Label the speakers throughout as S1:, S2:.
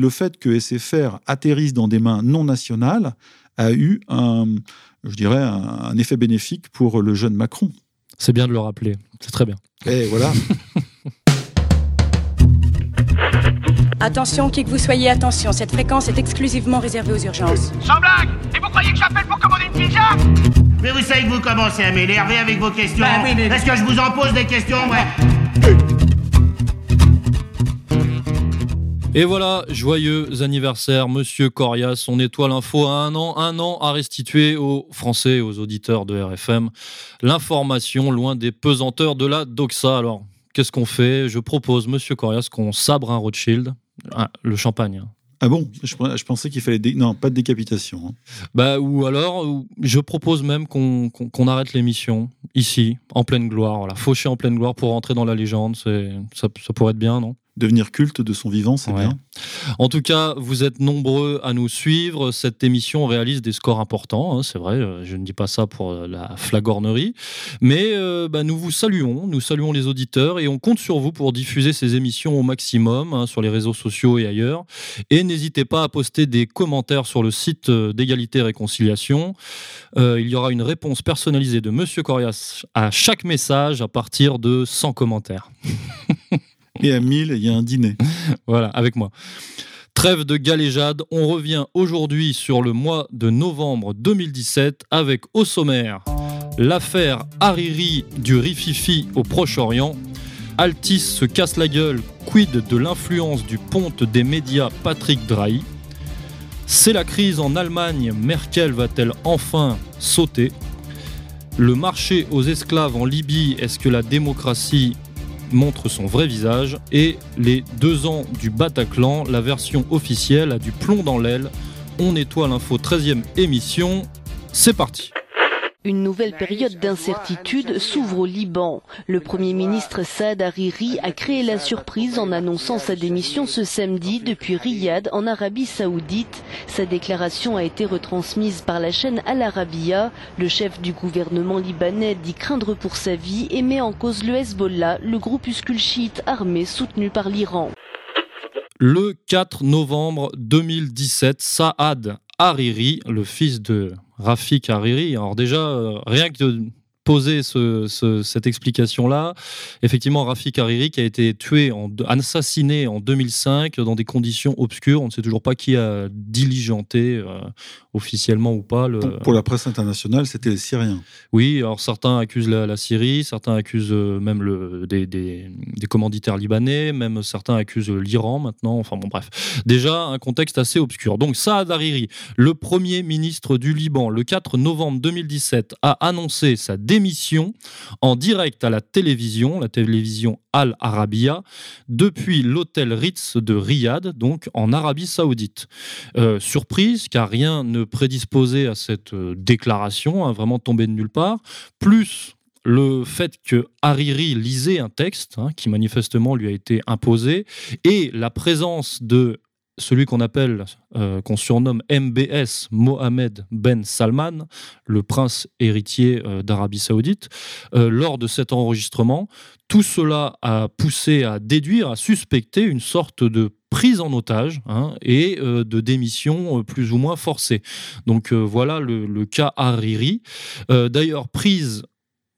S1: Le fait que SFR atterrisse dans des mains non nationales a eu un, je dirais, un, effet bénéfique pour le jeune Macron.
S2: C'est bien de le rappeler, c'est très bien.
S1: Et voilà.
S3: Attention, qui que vous soyez, attention, cette fréquence est exclusivement réservée aux urgences.
S4: Sans blague Et vous croyez que j'appelle pour commander une pizza
S5: Mais vous savez que vous commencez à m'énerver avec vos questions.
S4: Bah oui, mais-
S5: Est-ce que je vous en pose des questions ouais
S2: Et voilà, joyeux anniversaire, monsieur Corias. On étoile info à un an, un an à restituer aux Français et aux auditeurs de RFM l'information loin des pesanteurs de la doxa. Alors, qu'est-ce qu'on fait? Je propose, monsieur Corias, qu'on sabre un Rothschild, Ah, le champagne.
S1: Ah bon? Je, je pensais qu'il fallait... dé- Non, pas de décapitation. hein.
S2: Bah, ou alors, je propose même qu'on arrête l'émission ici, en pleine gloire. Voilà, fauché en pleine gloire pour rentrer dans la légende. Ça, ça pourrait être bien, non?
S1: Devenir culte de son vivant, c'est
S2: Ouais.
S1: bien.
S2: En tout cas, vous êtes nombreux à nous suivre. Cette émission réalise des scores importants, hein, c'est vrai. euh, Je ne dis pas ça pour euh, la flagornerie. Mais euh, bah, nous vous saluons, nous saluons les auditeurs et on compte sur vous pour diffuser ces émissions au maximum hein, sur les réseaux sociaux et ailleurs. Et n'hésitez pas à poster des commentaires sur le site d'égalité et réconciliation. Euh, il y aura une réponse personnalisée de Monsieur Corias à chaque message à partir de 100 commentaires.
S1: Et à 1000, il y a un dîner.
S2: Voilà, avec moi. Trêve de galéjade, on revient aujourd'hui sur le mois de novembre 2017 avec au sommaire l'affaire Hariri du Rififi au Proche-Orient. Altis se casse la gueule, quid de l'influence du ponte des médias Patrick Drahi? C'est la crise en Allemagne, Merkel va-t-elle enfin sauter? Le marché aux esclaves en Libye, est-ce que la démocratie montre son vrai visage et les deux ans du Bataclan, la version officielle a du plomb dans l'aile. On nettoie l'info 13e émission. C'est parti.
S6: Une nouvelle période d'incertitude s'ouvre au Liban. Le Premier ministre Saad Hariri a créé la surprise en annonçant sa démission ce samedi depuis Riyad en Arabie Saoudite. Sa déclaration a été retransmise par la chaîne Al Arabiya. Le chef du gouvernement libanais dit craindre pour sa vie et met en cause le Hezbollah, le groupuscule chiite armé soutenu par l'Iran.
S2: Le 4 novembre 2017, Saad Hariri, le fils de Rafik Hariri, alors déjà, euh, rien que de poser ce- ce- cette explication-là, effectivement, Rafik Hariri qui a été tué, en, assassiné en 2005 dans des conditions obscures, on ne sait toujours pas qui a diligenté, euh, officiellement ou pas, le,
S1: Pour, pour la presse internationale, c'était les Syriens.
S2: Oui, alors certains accusent la, la Syrie, certains accusent euh, même le, des, des- des commanditaires libanais, même certains accusent l'Iran maintenant. Enfin bon, bref. Déjà, un contexte assez obscur. Donc, Saad Hariri, le premier ministre du Liban, le 4 novembre 2017, a annoncé sa démission en direct à la télévision, la télévision Al Arabiya, depuis l'hôtel Ritz de Riyad, donc en Arabie Saoudite. Euh, surprise, car rien ne prédisposait à cette euh, déclaration, hein, vraiment tombée de nulle part, plus le fait que Hariri lisait un texte hein, qui manifestement lui a été imposé, et la présence de celui qu'on appelle, euh, qu'on surnomme MBS, Mohamed Ben Salman, le prince héritier euh, d'Arabie Saoudite, euh, lors de cet enregistrement, tout cela a poussé à déduire, à suspecter une sorte de prise en otage hein, et de démission plus ou moins forcée. Donc voilà le, cas Hariri. D'ailleurs, prise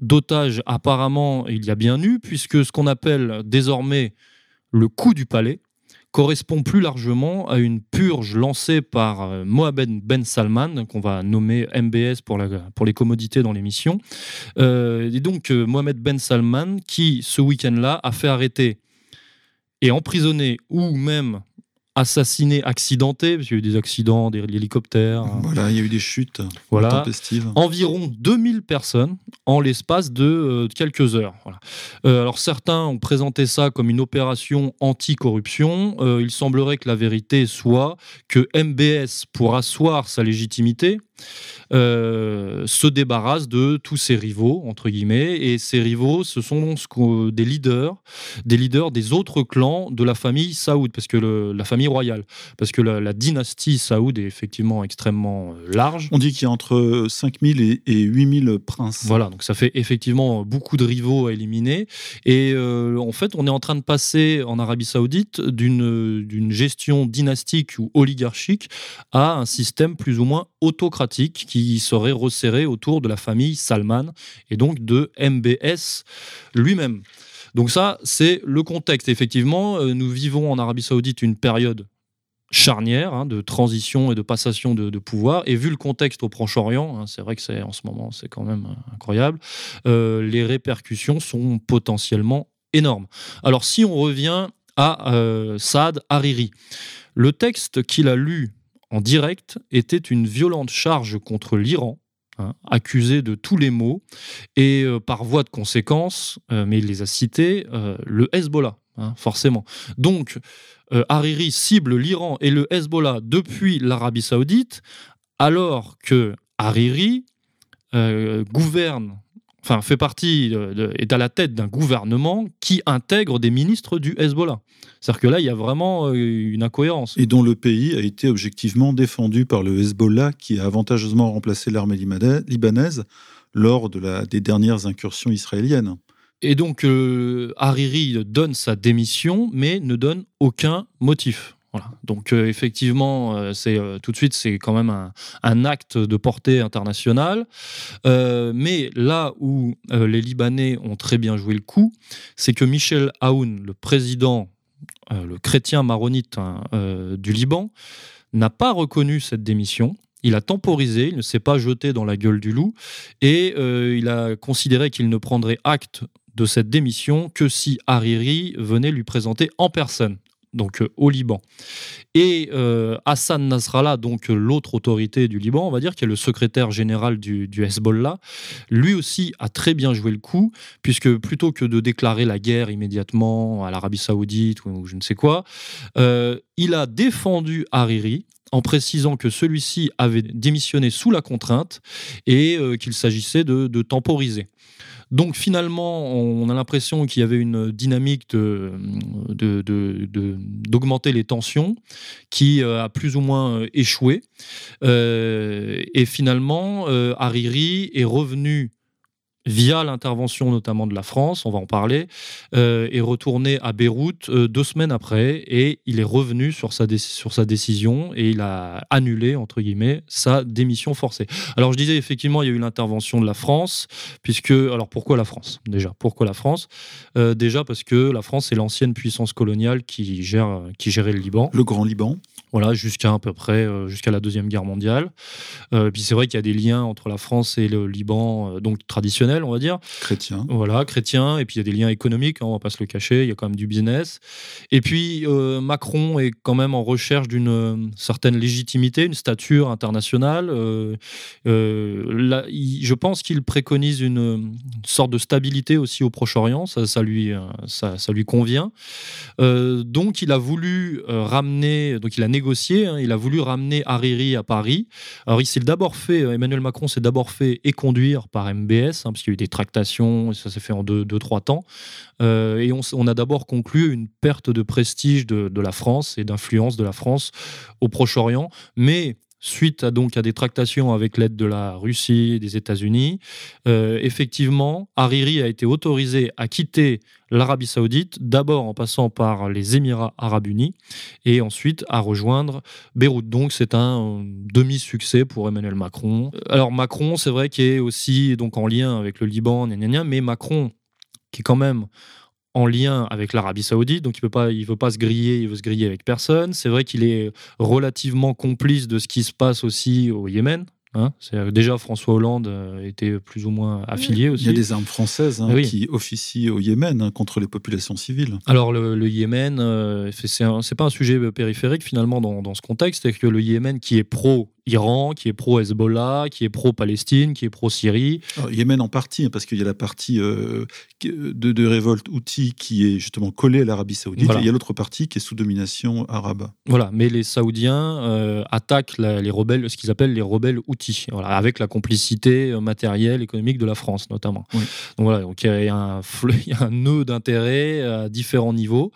S2: d'otage, apparemment, il y a bien eu, puisque ce qu'on appelle désormais le coup du palais correspond plus largement à une purge lancée par euh, Mohamed Ben Salman, qu'on va nommer MBS pour, les commodités dans l'émission. Euh, et donc, euh, Mohamed Ben Salman, qui, ce week-end-là, a fait arrêter et emprisonner ou même assassiner, accidenté, parce qu'il y a eu des accidents, des hélicoptères. hein.
S1: Voilà, il y a eu des chutes
S2: Voilà.
S1: intempestives.
S2: Environ 2000 personnes en l'espace de euh, quelques heures. Voilà. Euh, alors certains ont présenté ça comme une opération anti-corruption. Euh, il semblerait que la vérité soit que MBS, pour asseoir sa légitimité, euh, se débarrasse de tous ses rivaux, entre guillemets, et ses rivaux, ce sont des leaders, des leaders des autres clans de la famille Saoud, parce que la famille royale, parce que la, dynastie Saoud est effectivement extrêmement euh, large.
S1: On dit qu'il y a entre 5000 et, et 8000 princes.
S2: Voilà, donc ça fait effectivement beaucoup de rivaux à éliminer, et euh, en fait, on est en train de passer en Arabie Saoudite d'une gestion dynastique ou oligarchique à un système plus ou moins autocratique qui serait resserré autour de la famille Salman et donc de MBS lui-même. Donc ça, c'est le contexte. Effectivement, euh, nous vivons en Arabie saoudite une période charnière hein, de transition et de passation de, pouvoir. Et vu le contexte au Proche-Orient, hein, c'est vrai que c'est en ce moment c'est quand même euh, incroyable, euh, les répercussions sont potentiellement énormes. Alors si on revient à Saad Hariri, le texte qu'il a lu en direct était une violente charge contre l'Iran, hein, accusé de tous les maux, et euh, par voie de conséquence, euh, mais il les a cités, euh, le Hezbollah, hein, forcément. Donc, Hariri cible l'Iran et le Hezbollah depuis l'Arabie saoudite, alors que Hariri gouverne enfin fait partie, est à la tête d'un gouvernement qui intègre des ministres du Hezbollah. C'est-à-dire que là, il y a vraiment euh, une incohérence.
S1: Et dont le pays a été objectivement défendu par le Hezbollah, qui a avantageusement remplacé l'armée libanaise lors de la, des dernières incursions israéliennes.
S2: Et donc, euh, Hariri donne sa démission, mais ne donne aucun motif. Donc euh, effectivement, euh, euh, tout de suite c'est quand même un, acte de portée internationale. mais là où les Libanais ont très bien joué le coup, c'est que Michel Aoun, le président, le chrétien maronite hein, du Liban, n'a pas reconnu cette démission. Il a temporisé, il ne s'est pas jeté dans la gueule du loup, et il a considéré qu'il ne prendrait acte de cette démission que si Hariri venait lui présenter en personne donc euh, au Liban. Et euh, Hassan Nasrallah, donc l'autre autorité du Liban, on va dire, qui est le secrétaire général du, Hezbollah, lui aussi a très bien joué le coup, puisque plutôt que de déclarer la guerre immédiatement à l'Arabie saoudite ou, je ne sais quoi, euh, il a défendu Hariri en précisant que celui-ci avait démissionné sous la contrainte et qu'il s'agissait de temporiser. Donc finalement, on a l'impression qu'il y avait une dynamique d'augmenter les tensions qui euh, a plus ou moins euh, échoué. Euh, et finalement, Hariri est revenu via l'intervention notamment de la France, on va en parler, euh, est retourné à Beyrouth euh, deux semaines après et il est revenu sur sa, sur sa décision et il a annulé, entre guillemets, sa démission forcée. Alors je disais effectivement, il y a eu l'intervention de la France, puisque... Alors pourquoi la France déjà? Pourquoi la France? Euh, Déjà parce que la France est l'ancienne puissance coloniale qui, gère, qui gérait le Liban.
S1: Le Grand Liban
S2: voilà, jusqu'à à peu près jusqu'à la deuxième guerre mondiale. Puis c'est vrai qu'il y a des liens entre la France et le Liban, donc on va dire.
S1: Chrétien.
S2: Voilà, chrétien. Et puis il y a des liens économiques, hein, on va pas se le cacher. Il y a quand même du business. Et puis Macron est quand même en recherche d'une certaine légitimité, une stature internationale. Là, je pense qu'il préconise une, sorte de stabilité aussi au Proche-Orient. Ça, ça, lui, ça, ça, lui convient. donc il a voulu ramener, donc il a négocié. Hein. il a voulu ramener Hariri à Paris. Alors, il s'est d'abord fait, euh, Emmanuel Macron s'est d'abord fait éconduire par MBS, hein, parce qu'il y a eu des tractations, et ça s'est fait en deux, deux, trois temps. Euh, et on, a d'abord conclu une perte de prestige de, la France et d'influence de la France au Proche-Orient. Mais suite à, donc à des tractations avec l'aide de la Russie et des États-Unis, euh, effectivement, Hariri a été autorisé à quitter l'Arabie saoudite, d'abord en passant par les Émirats arabes unis, et ensuite à rejoindre Beyrouth. Donc c'est un demi-succès pour Emmanuel Macron. Alors Macron, c'est vrai qu'il est aussi donc en lien avec le Liban, mais Macron, qui est quand même en lien avec l'Arabie Saoudite, donc il ne pas, il veut pas se griller, il veut se griller avec personne. C'est vrai qu'il est relativement complice de ce qui se passe aussi au Yémen, Hein, déjà, François Hollande euh, était plus ou moins affilié aussi.
S1: Il y a des armes françaises hein, qui officient au Yémen hein, contre les populations civiles.
S2: Alors, le, Yémen, euh, c'est pas un sujet périphérique finalement dans, ce contexte, c'est que le Yémen qui est pro pro-Iran, qui est pro-Hezbollah, qui est pro-Palestine, qui est pro-Syrie.
S1: Yémen en partie, hein, parce qu'il y a la partie euh, de, de, révolte Houthi qui est justement collée à l'Arabie saoudite, et il y a l'autre partie qui est sous domination arabe.
S2: Voilà, mais les Saoudiens euh, attaquent les rebelles, ce qu'ils appellent les rebelles Houthis, voilà, avec la complicité euh, matérielle, économique de la France notamment. Donc voilà, donc il y a un, il y a un nœud d'intérêt à différents niveaux.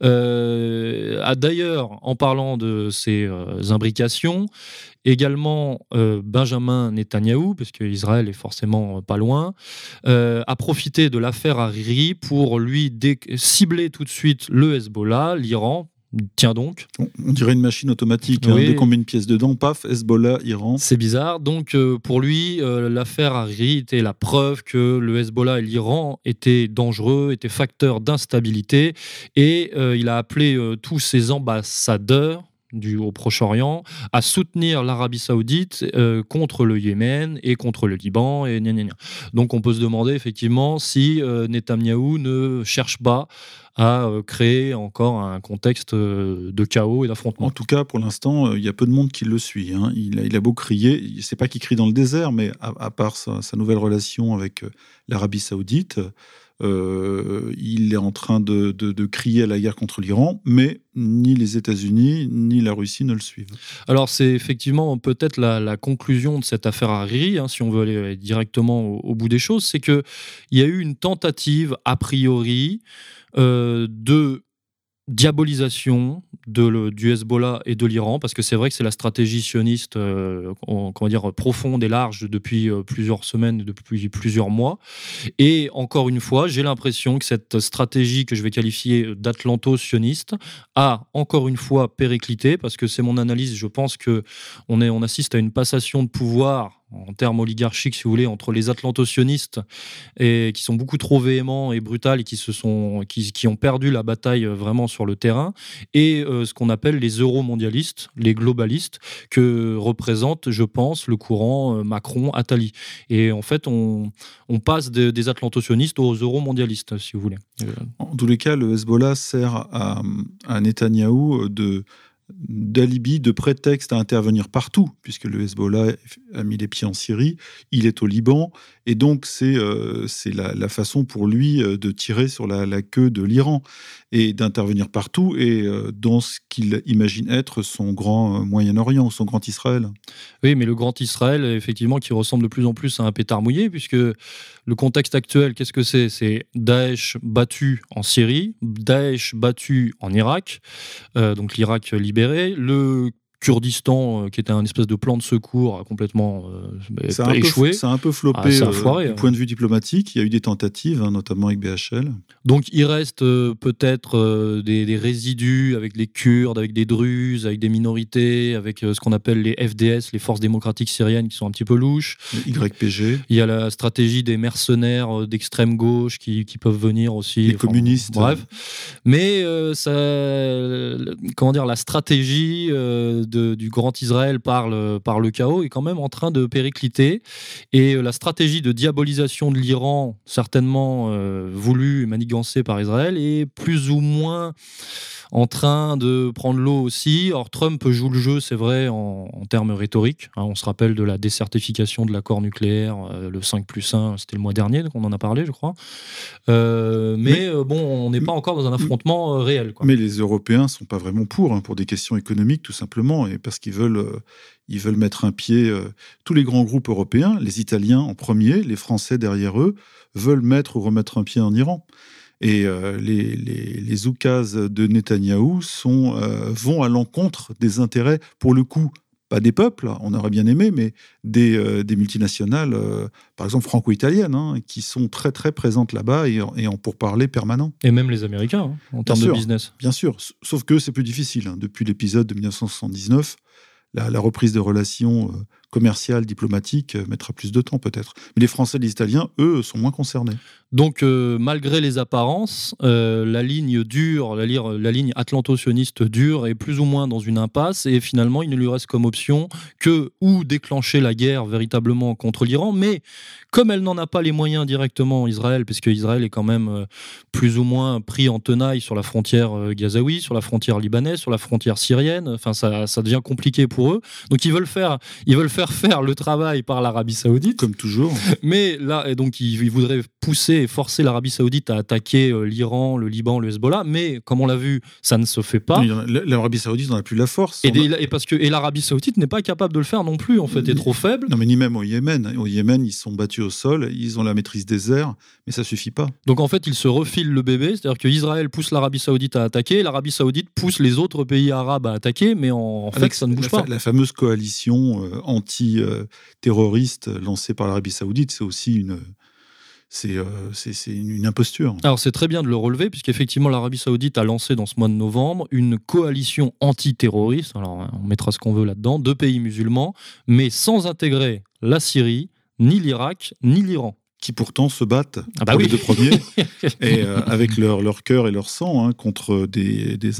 S2: D'ailleurs, en parlant de ces imbrications, Également, euh, Benjamin Netanyahou, parce qu'Israël est forcément euh, pas loin, euh, a profité de l'affaire Hariri pour lui cibler tout de suite le Hezbollah, l'Iran, Tiens donc.
S1: On dirait une machine automatique. Hein. Dès qu'on met une pièce dedans, paf, Hezbollah, Iran.
S2: C'est bizarre. Donc, pour lui, l'affaire Hariri était la preuve que le Hezbollah et l'Iran étaient dangereux, étaient facteurs d'instabilité. Et il a appelé tous ses ambassadeurs du, au Proche-Orient à soutenir l'Arabie Saoudite euh, contre le Yémen et contre le Liban. Et Donc on peut se demander effectivement si euh, Netanyahou ne cherche pas à euh, créer encore un contexte de chaos et d'affrontement.
S1: En tout cas, pour l'instant, il y a peu de monde qui le suit. Hein. Il, a, il, a, beau crier, c'est pas qu'il crie dans le désert, mais à, part sa, nouvelle relation avec l'Arabie Saoudite, euh, il est en train de, crier à la guerre contre l'Iran, mais ni les États-Unis ni la Russie ne le suivent.
S2: Alors c'est effectivement peut-être la, conclusion de cette affaire Hariri, hein, si on veut aller directement au, bout des choses, c'est qu'il y a eu une tentative a priori euh, de diabolisation de du Hezbollah et de l'Iran, parce que c'est vrai que c'est la stratégie sioniste euh, comment dire, profonde et large depuis euh, plusieurs semaines, depuis plusieurs mois. Et encore une fois, j'ai l'impression que cette stratégie que je vais qualifier d'atlanto-sioniste a encore une fois périclité, parce que c'est mon analyse, je pense que on assiste à une passation de pouvoir en termes oligarchiques, si vous voulez, entre les atlantocionistes et qui sont beaucoup trop véhéments et brutales et qui se sont, qui, ont perdu la bataille euh, vraiment sur le terrain, et euh, ce qu'on appelle les euromondialistes, les globalistes, que représente, je pense, le courant euh, Macron-Attali. Et en fait, on, on passe des atlantocionistes aux euromondialistes, si vous voulez.
S1: En tous les cas, le Hezbollah sert à, à Netanyahou de d'alibi, de prétexte à intervenir partout, puisque le Hezbollah a mis les pieds en Syrie, il est au Liban, et donc c'est euh, la, façon pour lui euh, de tirer sur la, queue de l'Iran et d'intervenir partout, et euh, dans ce qu'il imagine être son grand Moyen-Orient, son grand Israël.
S2: Oui, mais le grand Israël, effectivement, qui ressemble de plus en plus à un pétard mouillé, puisque le contexte actuel, qu'est-ce que c'est? C'est Daesh battu en Syrie, Daesh battu en Irak, donc l'Irak libéré, le Kurdistan, euh, qui était un espèce de plan de secours, a complètement euh, échoué.
S1: ça a un peu floppé ah, euh, du hein. point de vue diplomatique. Il y a eu des tentatives, hein, notamment avec BHL.
S2: Donc il reste peut-être des, résidus avec les Kurdes, avec des Druzes, avec des minorités, avec ce qu'on appelle les FDS, les forces démocratiques syriennes, qui sont un petit peu louches.
S1: YPG.
S2: Il y a la stratégie des mercenaires d'extrême gauche qui, peuvent venir aussi.
S1: Les communistes.
S2: Bref. Mais ça, comment dire, la stratégie du Grand Israël par le, par le chaos est quand même en train de péricliter. Et euh, la stratégie de diabolisation de l'Iran, certainement euh, voulue et manigancée par Israël, est plus ou moins en train de prendre l'eau aussi. Or, Trump joue le jeu, c'est vrai, en, termes rhétoriques. Hein. on se rappelle de la décertification de l'accord nucléaire, euh, le 5 plus 1, c'était le mois dernier, donc on en a parlé, je crois. Euh, mais, bon, on n'est pas encore dans un affrontement réel.
S1: Mais les Européens sont pas vraiment pour, hein, pour des questions économiques, tout simplement, et parce qu'ils veulent ils veulent mettre un pied. tous les grands groupes européens, les Italiens en premier, les Français derrière eux, veulent mettre ou remettre un pied en Iran. Et euh, les, les, les de Netanyahou euh, vont à l'encontre des intérêts, pour le coup, pas des peuples, on aurait bien aimé, mais des, euh, des multinationales, par exemple franco-italiennes, hein, qui sont très très présentes là-bas et, et, en pourparlers permanents.
S2: Et même les Américains, hein, en termes de business.
S1: Bien sûr, sauf que c'est plus difficile. Hein. Depuis l'épisode de 1979, la, la, reprise de relations commerciale, diplomatique, euh, mettra plus de temps peut-être. Mais les Français les Italiens, eux, sont moins concernés.
S2: Donc, euh, malgré les apparences, euh, la ligne dure, la, la ligne atlanto-sioniste dure est plus ou moins dans une impasse et finalement, il ne lui reste comme option que ou déclencher la guerre véritablement contre l'Iran, mais comme elle n'en a pas les moyens directement, Israël, puisque Israël est quand même plus ou moins pris en tenaille sur la frontière gazaoui, sur la frontière libanaise, sur la frontière syrienne, enfin, ça, ça devient compliqué pour eux. Donc, ils veulent faire, ils veulent faire faire le travail par l'Arabie Saoudite.
S1: Comme toujours.
S2: Mais là, et donc, ils, ils voudraient pousser et forcer l'Arabie Saoudite à attaquer euh, l'Iran, le Liban, le Hezbollah. Mais comme on l'a vu, ça ne se fait pas.
S1: L'Arabie Saoudite n'en a plus la force.
S2: Et,
S1: a-
S2: parce que et l'Arabie Saoudite n'est pas capable de le faire non plus. En fait, est trop faible.
S1: Non, mais ni même au Yémen. Au Yémen, ils sont battus au sol, ils ont la maîtrise des airs, mais ça suffit pas.
S2: Donc en fait, ils se refilent le bébé. C'est-à-dire que Israël pousse l'Arabie Saoudite à attaquer, l'Arabie Saoudite pousse les autres pays arabes à attaquer, mais en, en fait, ça ne bouge
S1: la,
S2: pas.
S1: la fameuse coalition euh, anti-terroriste lancée par l'Arabie Saoudite, c'est aussi une, c'est, euh, une, imposture.
S2: Alors c'est très bien de le relever, puisqu'effectivement l'Arabie Saoudite a lancé dans ce mois de novembre une coalition antiterroriste, alors on mettra ce qu'on veut là-dedans, de pays musulmans, mais sans intégrer la Syrie, ni l'Irak, ni l'Iran.
S1: Qui pourtant se battent
S2: Ah bah
S1: pour
S2: oui.
S1: les deux premiers, et euh, avec leur, leur cœur et leur sang, hein, contre des, des,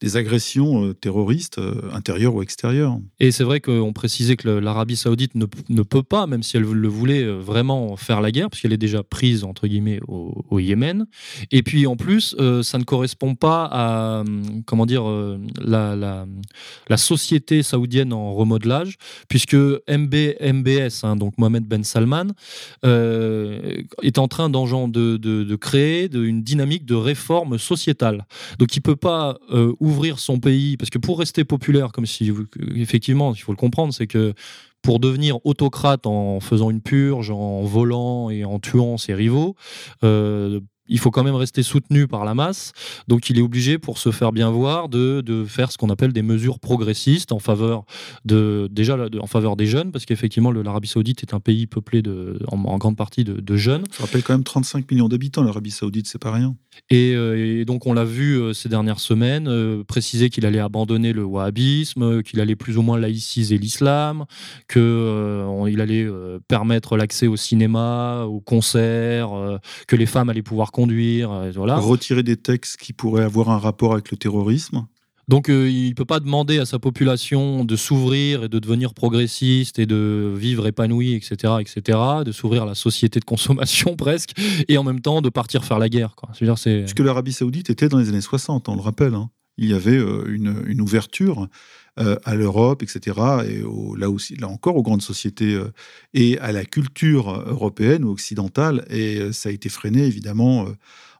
S1: des agressions euh, terroristes, euh, intérieures ou extérieures.
S2: Et c'est vrai qu'on précisait que l'Arabie Saoudite ne, ne peut pas, même si elle le voulait, vraiment faire la guerre, puisqu'elle est déjà prise, entre guillemets, au, au Yémen. Et puis en plus, ça ne correspond pas à, comment dire, la, la, la société saoudienne en remodelage, puisque MB, MBS, hein, donc Mohamed Ben Salman, euh, est en train de, de, créer une dynamique de réforme sociétale. Donc il peut pas euh, ouvrir son pays parce que pour rester populaire, comme si effectivement, il faut le comprendre, c'est que pour devenir autocrate en faisant une purge, en volant et en tuant ses rivaux, euh, il faut quand même rester soutenu par la masse. Donc il est obligé, pour se faire bien voir, de, de faire ce qu'on appelle des mesures progressistes en faveur de déjà en faveur des jeunes, parce qu'effectivement l'Arabie Saoudite est un pays peuplé de, en, grande partie de, jeunes.
S1: Ça rappelle quand même 35 millions d'habitants, l'Arabie Saoudite, c'est pas rien.
S2: Et, euh, et donc on l'a vu euh, ces dernières semaines euh, préciser qu'il allait abandonner le wahhabisme, qu'il allait plus ou moins laïciser l'islam, que euh, on- il allait permettre l'accès au cinéma, aux concerts, que les femmes allaient pouvoir conduire, voilà.
S1: Retirer des textes qui pourraient avoir un rapport avec le terrorisme.
S2: Donc euh, il ne peut pas demander à sa population de s'ouvrir et de devenir progressiste et de vivre épanoui, etc., etc., de s'ouvrir à la société de consommation presque, et en même temps de partir faire la guerre. Quoi. Dire, c'est
S1: Puisque l'Arabie Saoudite était dans les années 60, on le rappelle. hein. Il y avait euh, une, une ouverture euh, à l'Europe, etc. Et là aussi, là encore, aux grandes sociétés et à la culture européenne ou occidentale. Et ça a été freiné, évidemment,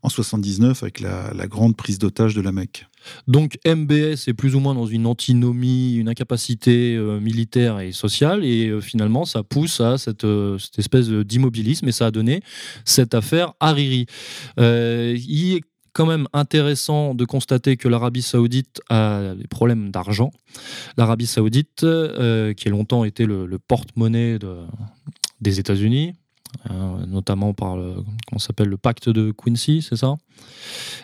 S1: en 79 avec la, la grande prise d'otage de la Mecque.
S2: Donc MBS est plus ou moins dans une antinomie, une incapacité euh, militaire et sociale, et euh, finalement ça pousse à cette, euh, espèce d'immobilisme, et ça a donné cette affaire Hariri. Il est quand même intéressant de constater que l'Arabie saoudite a des problèmes d'argent. L'Arabie saoudite, qui a longtemps été le, porte-monnaie de- des États-Unis, notamment par le, comment s'appelle, le pacte de Quincy, c'est ça?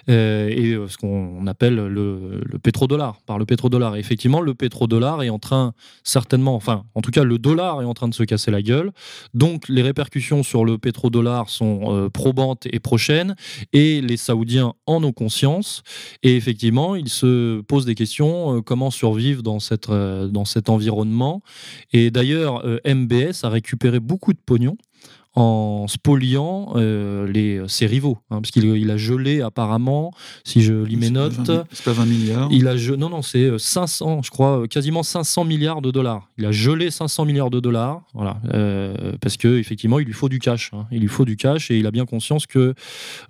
S2: Euh, et euh, ce qu'on appelle le, pétrodollar, par le pétrodollar. Effectivement, le pétrodollar est en train, certainement, enfin, en tout cas, le dollar est en train de se casser la gueule. Donc, les répercussions sur le pétrodollar sont euh, probantes et prochaines, et les Saoudiens en ont conscience. Et effectivement, ils se posent des questions euh, comment survivre dans, cette, euh, dans cet environnement. Et d'ailleurs, euh, MBS a récupéré beaucoup de pognon en spoliant euh, les, ses rivaux, hein, parce qu'il il a gelé apparemment, si je lis mes notes,
S1: 20 C'est pas 20 milliards.
S2: il a ge- non non c'est euh, 500 je crois euh, quasiment 500 milliards de dollars. Il a gelé 500 milliards de dollars, voilà, euh, parce que effectivement il lui faut du cash, hein. il lui faut du cash et il a bien conscience que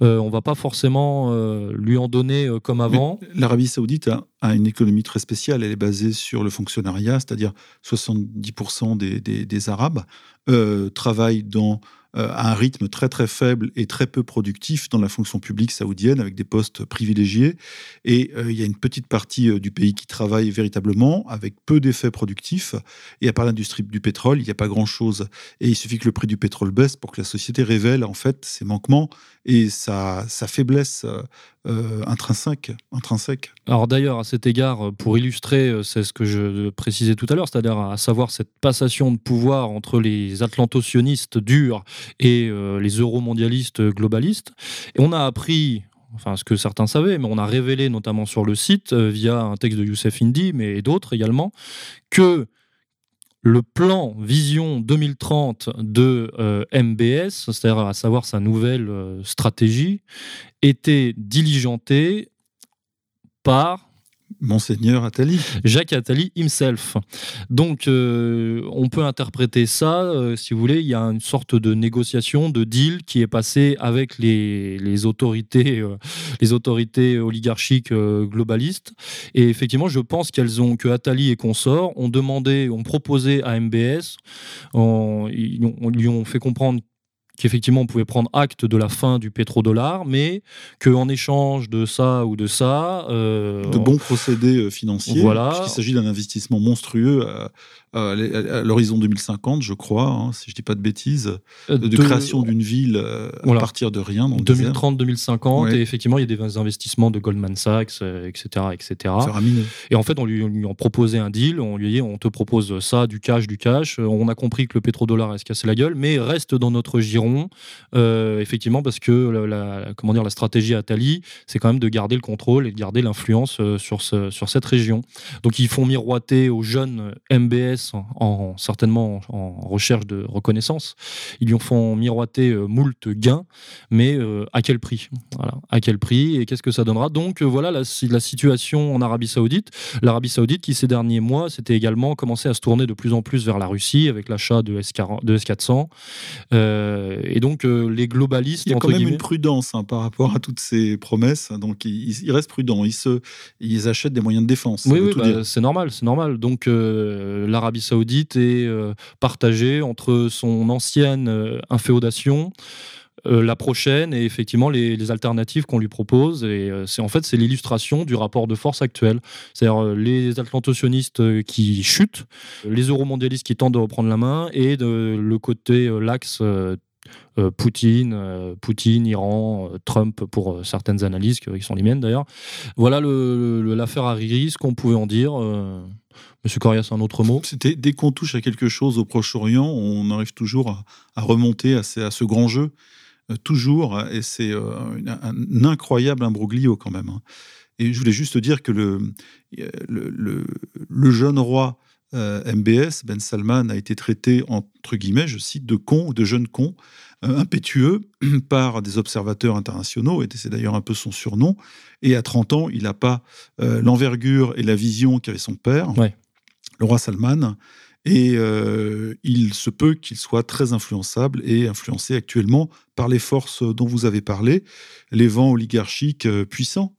S2: euh, on va pas forcément euh, lui en donner euh, comme avant.
S1: L'Arabie Saoudite a, a une économie très spéciale. Elle est basée sur le fonctionnariat, c'est-à-dire 70% des, des- Arabes euh, travaillent dans, euh, à un rythme très très faible et très peu productif dans la fonction publique saoudienne avec des postes privilégiés. Et euh, il y a une petite partie du pays qui travaille véritablement avec peu d'effets productifs. Et à part l'industrie du pétrole, il n'y a pas grand-chose. Et il suffit que le prix du pétrole baisse pour que la société révèle en fait ses manquements et sa, sa faiblesse euh, euh, intrinsèque, intrinsèque.
S2: Alors d'ailleurs, à cet égard, pour illustrer, euh, c'est ce que je précisais tout à l'heure, c'est-à-dire à savoir cette passation de pouvoir entre les atlantocionistes durs et euh, les euromondialistes globalistes. Et on a appris enfin ce que certains savaient, mais on a révélé notamment sur le site, via un texte de Youssef Indy, mais d'autres également, que le plan Vision 2030 de euh, MBS, c'est-à-dire à savoir sa nouvelle euh, stratégie, était diligenté par
S1: Monseigneur Attali.
S2: Jacques Attali himself. Donc, euh, on peut interpréter ça, euh, si vous voulez, il y a une sorte de négociation, de deal qui est passé avec les, autorités, euh, les autorités oligarchiques globalistes. Et effectivement, je pense qu'elles ont, que Attali et consorts ont demandé, ont proposé à MBS, ils, lui ont fait comprendre qu'effectivement on pouvait prendre acte de la fin du pétrodollar, mais qu'en échange de ça ou de ça...
S1: Euh, de bons procédés euh, financiers, voilà. puisqu'il s'agit d'un investissement monstrueux à, à l'horizon 2050, je crois, hein, si je ne dis pas de bêtises, euh, de, création d'une ville à partir de rien.
S2: 2030-2050, et effectivement, il y a des investissements de Goldman Sachs, etc. etc. Et en fait, on lui, on lui a proposé un deal, on lui a dit, on te propose ça, du cash, du cash. On a compris que le pétrodollar est se casser la gueule, mais reste dans notre giron euh, effectivement, parce que la, comment dire, la stratégie c'est quand même de garder le contrôle et de garder l'influence euh, sur, ce, sur cette région. Donc ils font miroiter aux jeunes MBS, en, certainement en, recherche de reconnaissance, ils lui font miroiter euh, moult gains, mais à quel prix? Voilà, À quel prix et qu'est-ce que ça donnera? Donc voilà la, la situation en Arabie Saoudite. L'Arabie Saoudite qui ces derniers mois, c'était également commencé à se tourner de plus en plus vers la Russie avec l'achat de, S400, de S400 et donc euh, les globalistes.
S1: Il y a quand même une prudence hein, par rapport à toutes ces promesses. Donc ils, restent prudents. Ils, se, ils achètent des moyens de défense.
S2: Oui, oui bah, c'est normal, c'est normal. Donc euh, l'Arabie Saoudite est euh, partagée entre son ancienne inféodation. la prochaine et effectivement les, alternatives qu'on lui propose. Et c'est en fait c'est l'illustration du rapport de force actuel. C'est-à-dire les atlantocionistes qui chutent, les euromondialistes qui tentent de reprendre la main et le côté l'axe euh, Poutine, euh, Poutine, Iran, euh, Trump pour certaines analyses qui sont les miennes d'ailleurs. Voilà l'affaire Hariri, ce qu'on pouvait en dire. Monsieur Corias, un autre mot?
S1: C'était dès qu'on touche à quelque chose au Proche-Orient, on arrive toujours à, remonter à, ce grand jeu, toujours, et c'est un, incroyable imbroglio quand même. Hein. Et je voulais juste dire que le, le, le jeune roi euh, MBS, Ben Salman, a été traité, entre guillemets, je cite, de con ou de jeune con, euh, impétueux par des observateurs internationaux, et c'est d'ailleurs un peu son surnom. Et à 30 ans, il n'a pas euh, l'envergure et la vision qu'avait son père, le roi Salman. Et il se peut qu'il soit très influençable et influencé actuellement par les forces dont vous avez parlé, les vents oligarchiques puissants.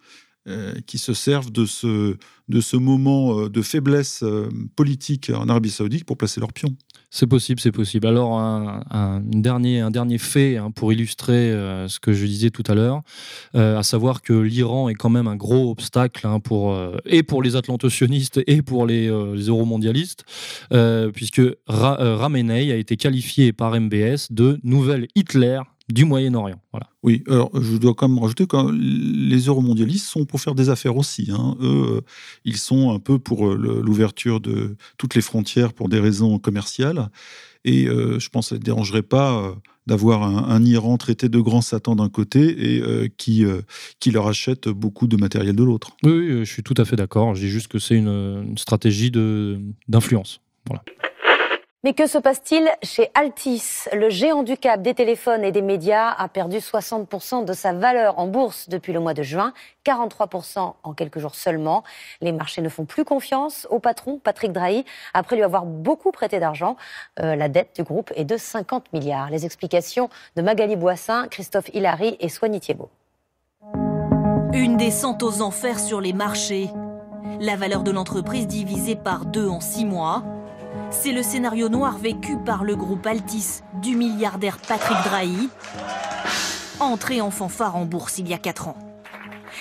S1: Euh, qui se servent de ce, de ce moment euh, de faiblesse euh, politique en Arabie Saoudite pour placer leurs pions.
S2: C'est possible, c'est possible. Alors, un, dernier, fait hein, pour illustrer ce que je disais tout à l'heure, à savoir que l'Iran est quand même un gros obstacle hein, pour, et pour les atlantocionistes et pour les, euromondialistes, puisque Ra Ramenei a été qualifié par MBS de nouvel Hitler du Moyen-Orient. Voilà.
S1: Oui, alors je dois quand même rajouter que les euromondialistes sont pour faire des affaires aussi. Hein. Eux, euh, ils sont un peu pour euh, l'ouverture de toutes les frontières pour des raisons commerciales. Et euh, je pense que ça ne dérangerait pas d'avoir un, Iran traité de grand Satan d'un côté et qui, qui leur achète beaucoup de matériel de l'autre.
S2: Oui, je suis tout à fait d'accord. Je dis juste que c'est une, une stratégie d'influence. Voilà.
S7: Mais que se passe-t-il chez Altis? Le géant du câble des téléphones et des médias a perdu 60% de sa valeur en bourse depuis le mois de juin, 43% en quelques jours seulement. Les marchés ne font plus confiance au patron Patrick Drahi après lui avoir beaucoup prêté d'argent. Euh, la dette du groupe est de 50 milliards. Les explications de Magali Boissin, Christophe Hilary et Soigny Thiebaud.
S8: Une descente aux enfers sur les marchés. La valeur de l'entreprise divisée par deux en six mois. C'est le scénario noir vécu par le groupe Altis du milliardaire Patrick Drahi, entré en fanfare en bourse il y a 4 ans.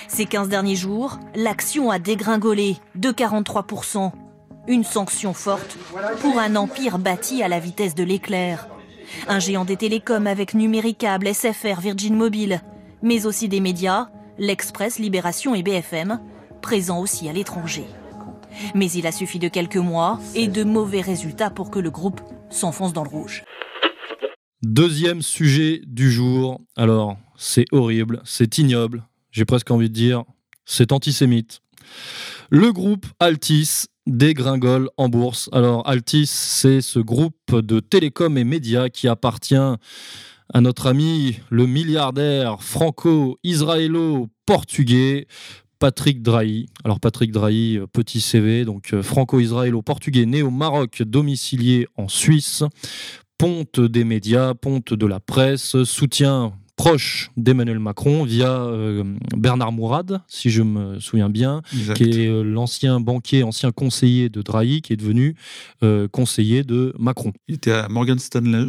S8: Ces 15 derniers jours, l'action a dégringolé de 43%. Une sanction forte pour un empire bâti à la vitesse de l'éclair. Un géant des télécoms avec Numéricable, SFR, Virgin Mobile, mais aussi des médias, l'Express, Libération et BFM, présents aussi à l'étranger. Mais il a suffi de quelques mois et de mauvais résultats pour que le groupe s'enfonce dans le rouge.
S2: Deuxième sujet du jour. Alors, c'est horrible, c'est ignoble, j'ai presque envie de dire, c'est antisémite. Le groupe Altis dégringole en bourse. Alors, Altis, c'est ce groupe de télécom et médias qui appartient à notre ami le milliardaire franco-israélo-portugais Patrick Drahi. Alors Patrick Drahi, euh, petit CV, donc euh, franco-israélo-portugais, né au Maroc, domicilié en Suisse, ponte des médias, ponte de la presse, soutien proche d'Emmanuel Macron via euh, Bernard Mourad, si je me souviens bien,
S1: Exact.
S2: qui est euh, l'ancien banquier, ancien conseiller de Drahi, qui est devenu euh, conseiller de Macron.
S1: Il était à Morgan Stanley,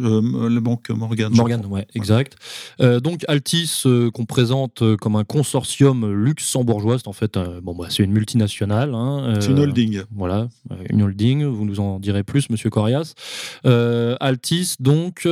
S1: la banque Morgan.
S2: Morgan, ouais, exact. Donc Altis, qu'on présente comme un consortium luxembourgeois, c'est en fait, bon, bah, c'est une multinationale. hein,
S1: C'est une holding.
S2: Voilà, une holding, vous nous en direz plus, monsieur Corias. Altis, donc,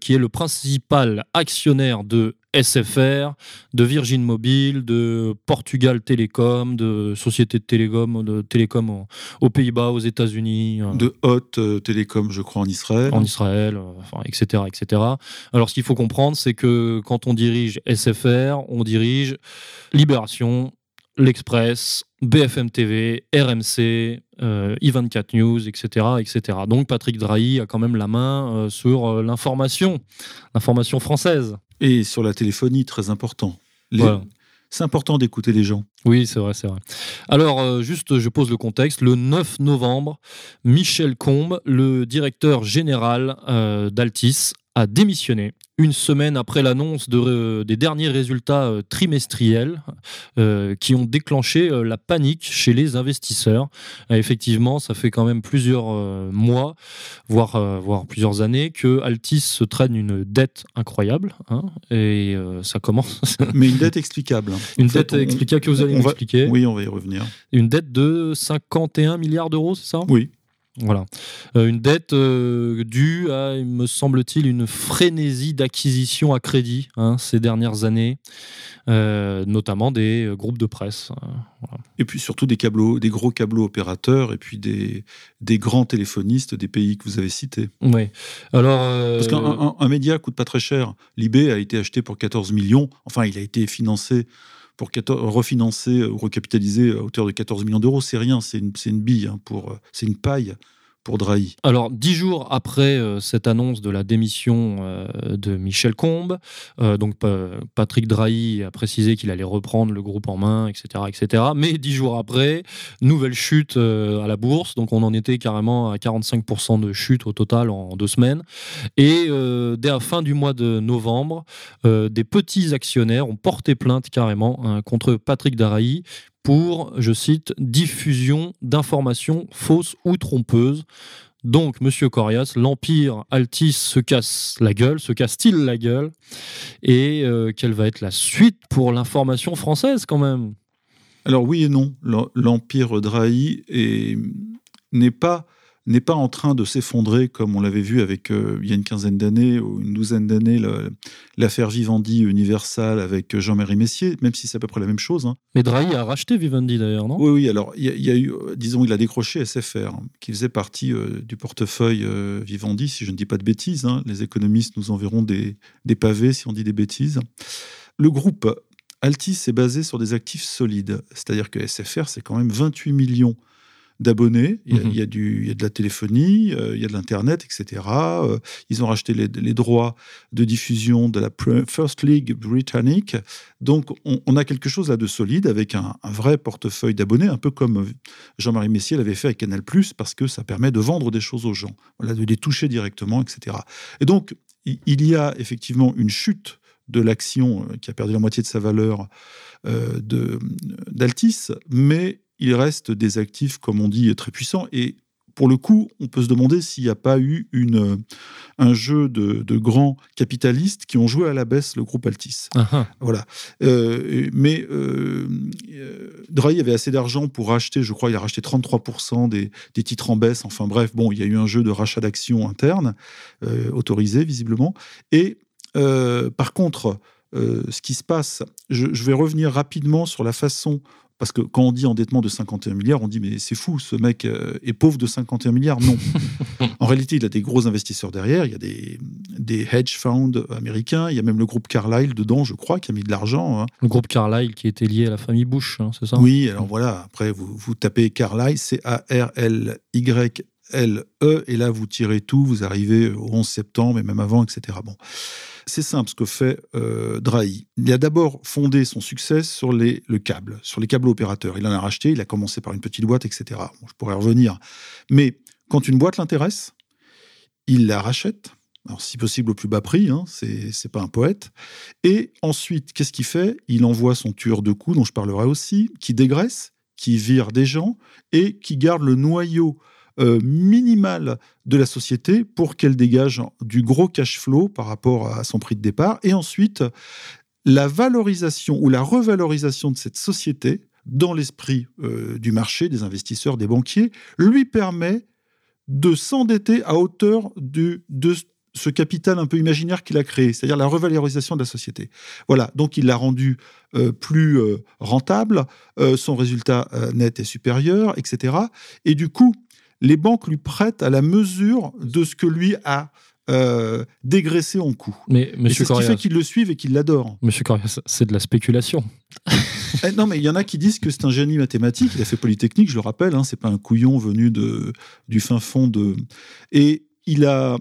S2: qui est le principal actionnaire de SFR, de Virgin Mobile, de Portugal Télécom, de Société de Télécom, de Télécom au- aux Pays-Bas, aux États-Unis. euh,
S1: De Hot euh, Télécom, je crois, en Israël.
S2: en Israël, euh, enfin, etc., etc. Alors, ce qu'il faut comprendre, c'est que quand on dirige SFR, on dirige Libération, L'Express, BFM TV, RMC, euh, I24 News, etc., etc. Donc, Patrick Drahi a quand même la main euh, sur euh, l'information, l'information française.
S1: Et sur la téléphonie, très important. Les-
S2: Voilà.
S1: C'est important d'écouter les gens.
S2: Oui, c'est vrai, c'est vrai. Alors, euh, juste, je pose le contexte. Le 9 novembre, Michel Combe, le directeur général euh, d'Altis, a démissionné une semaine après l'annonce de, euh, des derniers résultats euh, trimestriels euh, qui ont déclenché euh, la panique chez les investisseurs. Effectivement, ça fait quand même plusieurs mois, voire, voire plusieurs années, que Altis se traîne une dette incroyable. hein, et ça commence.
S1: Mais une dette explicable. hein.
S2: une
S1: En fait,
S2: dette
S1: on-
S2: explicable que vous allez
S1: va-
S2: m'expliquer.
S1: Oui, on va y revenir.
S2: Une dette de 51 milliards d'euros, c'est ça?
S1: Oui.
S2: Voilà. Euh, une dette euh, due à, il me semble-t-il, une frénésie d'acquisition à crédit hein, ces dernières années, euh, notamment des groupes de presse.
S1: Et puis surtout des, câbleaux, des gros câbleaux opérateurs et puis des, des grands téléphonistes des pays que vous avez cités.
S2: Ouais. Alors,
S1: Parce qu'un un- un média coûte pas très cher. Libé a été acheté pour 14 millions. Enfin, il a été financé pour 14 refinancé ou recapitalisé à hauteur de 14 millions d'euros. C'est rien, c'est une, bille, hein, pour, c'est une paille pour Drahi.
S2: Alors, dix jours après euh, cette annonce de la démission euh, de Michel Combe, euh, donc Pa- Patrick Drahi a précisé qu'il allait reprendre le groupe en main, etc., etc. Mais dix jours après, nouvelle chute à la bourse, donc on en était carrément à 45% de chute au total en deux semaines. Et dès la fin du mois de novembre, des petits actionnaires ont porté plainte carrément hein, contre Patrick Drahi pour, je cite, diffusion d'informations fausses ou trompeuses. Donc, Monsieur Corias, l'Empire Altis se casse la gueule, se casse-t-il la gueule? Et euh, quelle va être la suite pour l'information française quand même?
S1: Alors oui et non. L'em- L'empire Drahi est- n'est pas n'est pas en train de s'effondrer comme on l'avait vu avec euh, il y a une quinzaine d'années ou une douzaine d'années l'affaire Vivendi Universal avec Jean-Marie Messier, même si c'est à peu près la même chose. hein.
S2: Mais Drahi a racheté Vivendi d'ailleurs, non?
S1: Oui, oui, alors il y, a- il y a eu, euh, disons, il a décroché SFR, hein, qui faisait partie euh, du portefeuille euh, Vivendi, si je ne dis pas de bêtises. hein. Les économistes nous enverront des, des pavés si on dit des bêtises. Le groupe Altis est basé sur des actifs solides, c'est-à-dire que SFR, c'est quand même 28 millions d'abonnés. Il, y a-
S2: Mhm.
S1: il il y a de la téléphonie, euh, il y a de l'Internet, etc. Euh, ils ont racheté les, les droits de diffusion de la First League britannique. Donc, on, on a quelque chose là de solide avec un, un vrai portefeuille d'abonnés, un peu comme Jean-Marie Messier l'avait fait avec Canal+, parce que ça permet de vendre des choses aux gens, voilà, de les toucher directement, etc. Et donc, il y a effectivement une chute de l'action euh, qui a perdu la moitié de sa valeur euh, d'Altis, mais il reste des actifs, comme on dit, très puissants. Et pour le coup, on peut se demander s'il n'y a pas eu une, euh, un jeu de, de grands capitalistes qui ont joué à la baisse le groupe Altis.
S2: Ah, ah.
S1: Voilà. Euh, mais euh, euh, Drahi avait assez d'argent pour racheter, je crois, il a racheté 33% des, des titres en baisse. Enfin bref, bon, il y a eu un jeu de rachat d'actions interne, euh, autorisé visiblement. Et par contre, euh, ce qui se passe. Je, je vais revenir rapidement sur la façon parce que quand on dit endettement de 51 milliards, on dit mais c'est fou, ce mec euh, est pauvre de 51 milliards. Non. en réalité, il a des gros investisseurs derrière. Il y a des, des hedge funds américains. Il y a même le groupe Carlyle dedans, je crois, qui a mis de l'argent. hein.
S2: Le groupe Carlyle qui était lié à la famille Bush, hein, c'est ça?
S1: Oui, alors voilà. Après, vous, vous tapez Carlyle, C-A-R-L-Y-L-E, et là, vous tirez tout. Vous arrivez au 11 septembre, et même avant, etc. Bon. C'est simple ce que fait euh, Drahi. Il a d'abord fondé son succès sur le câble, sur les câbles opérateurs. Il en a racheté, il a commencé par une petite boîte, etc. Je pourrais revenir. Mais quand une boîte l'intéresse, il la rachète. Alors, si possible, au plus bas prix, hein, c'est pas un poète. Et ensuite, qu'est-ce qu'il fait? Il envoie son tueur de coups, dont je parlerai aussi, qui dégraisse, qui vire des gens et qui garde le noyau euh, minimal de la société pour qu'elle dégage du gros cash flow par rapport à son prix de départ. Et ensuite, la valorisation ou la revalorisation de cette société dans l'esprit euh, du marché, des investisseurs, des banquiers, lui permet de s'endetter à hauteur du, de ce capital un peu imaginaire qu'il a créé, c'est-à-dire la revalorisation de la société. Voilà, donc il l'a rendu euh, plus euh, rentable, son résultat net est supérieur, etc. Et du coup, les banques lui prêtent à la mesure de ce que lui a euh, dégraissé en coût.
S2: Mais Monsieur
S1: c'est ce qui fait qu'ils le suivent et qu'ils l'adorent.
S2: Monsieur Corias, c'est de la spéculation.
S1: Eh, non, mais il y en a qui disent que c'est un génie mathématique. Il a fait Polytechnique, je le rappelle. Hein, c'est pas un couillon venu de, du fin fond de. Et il a,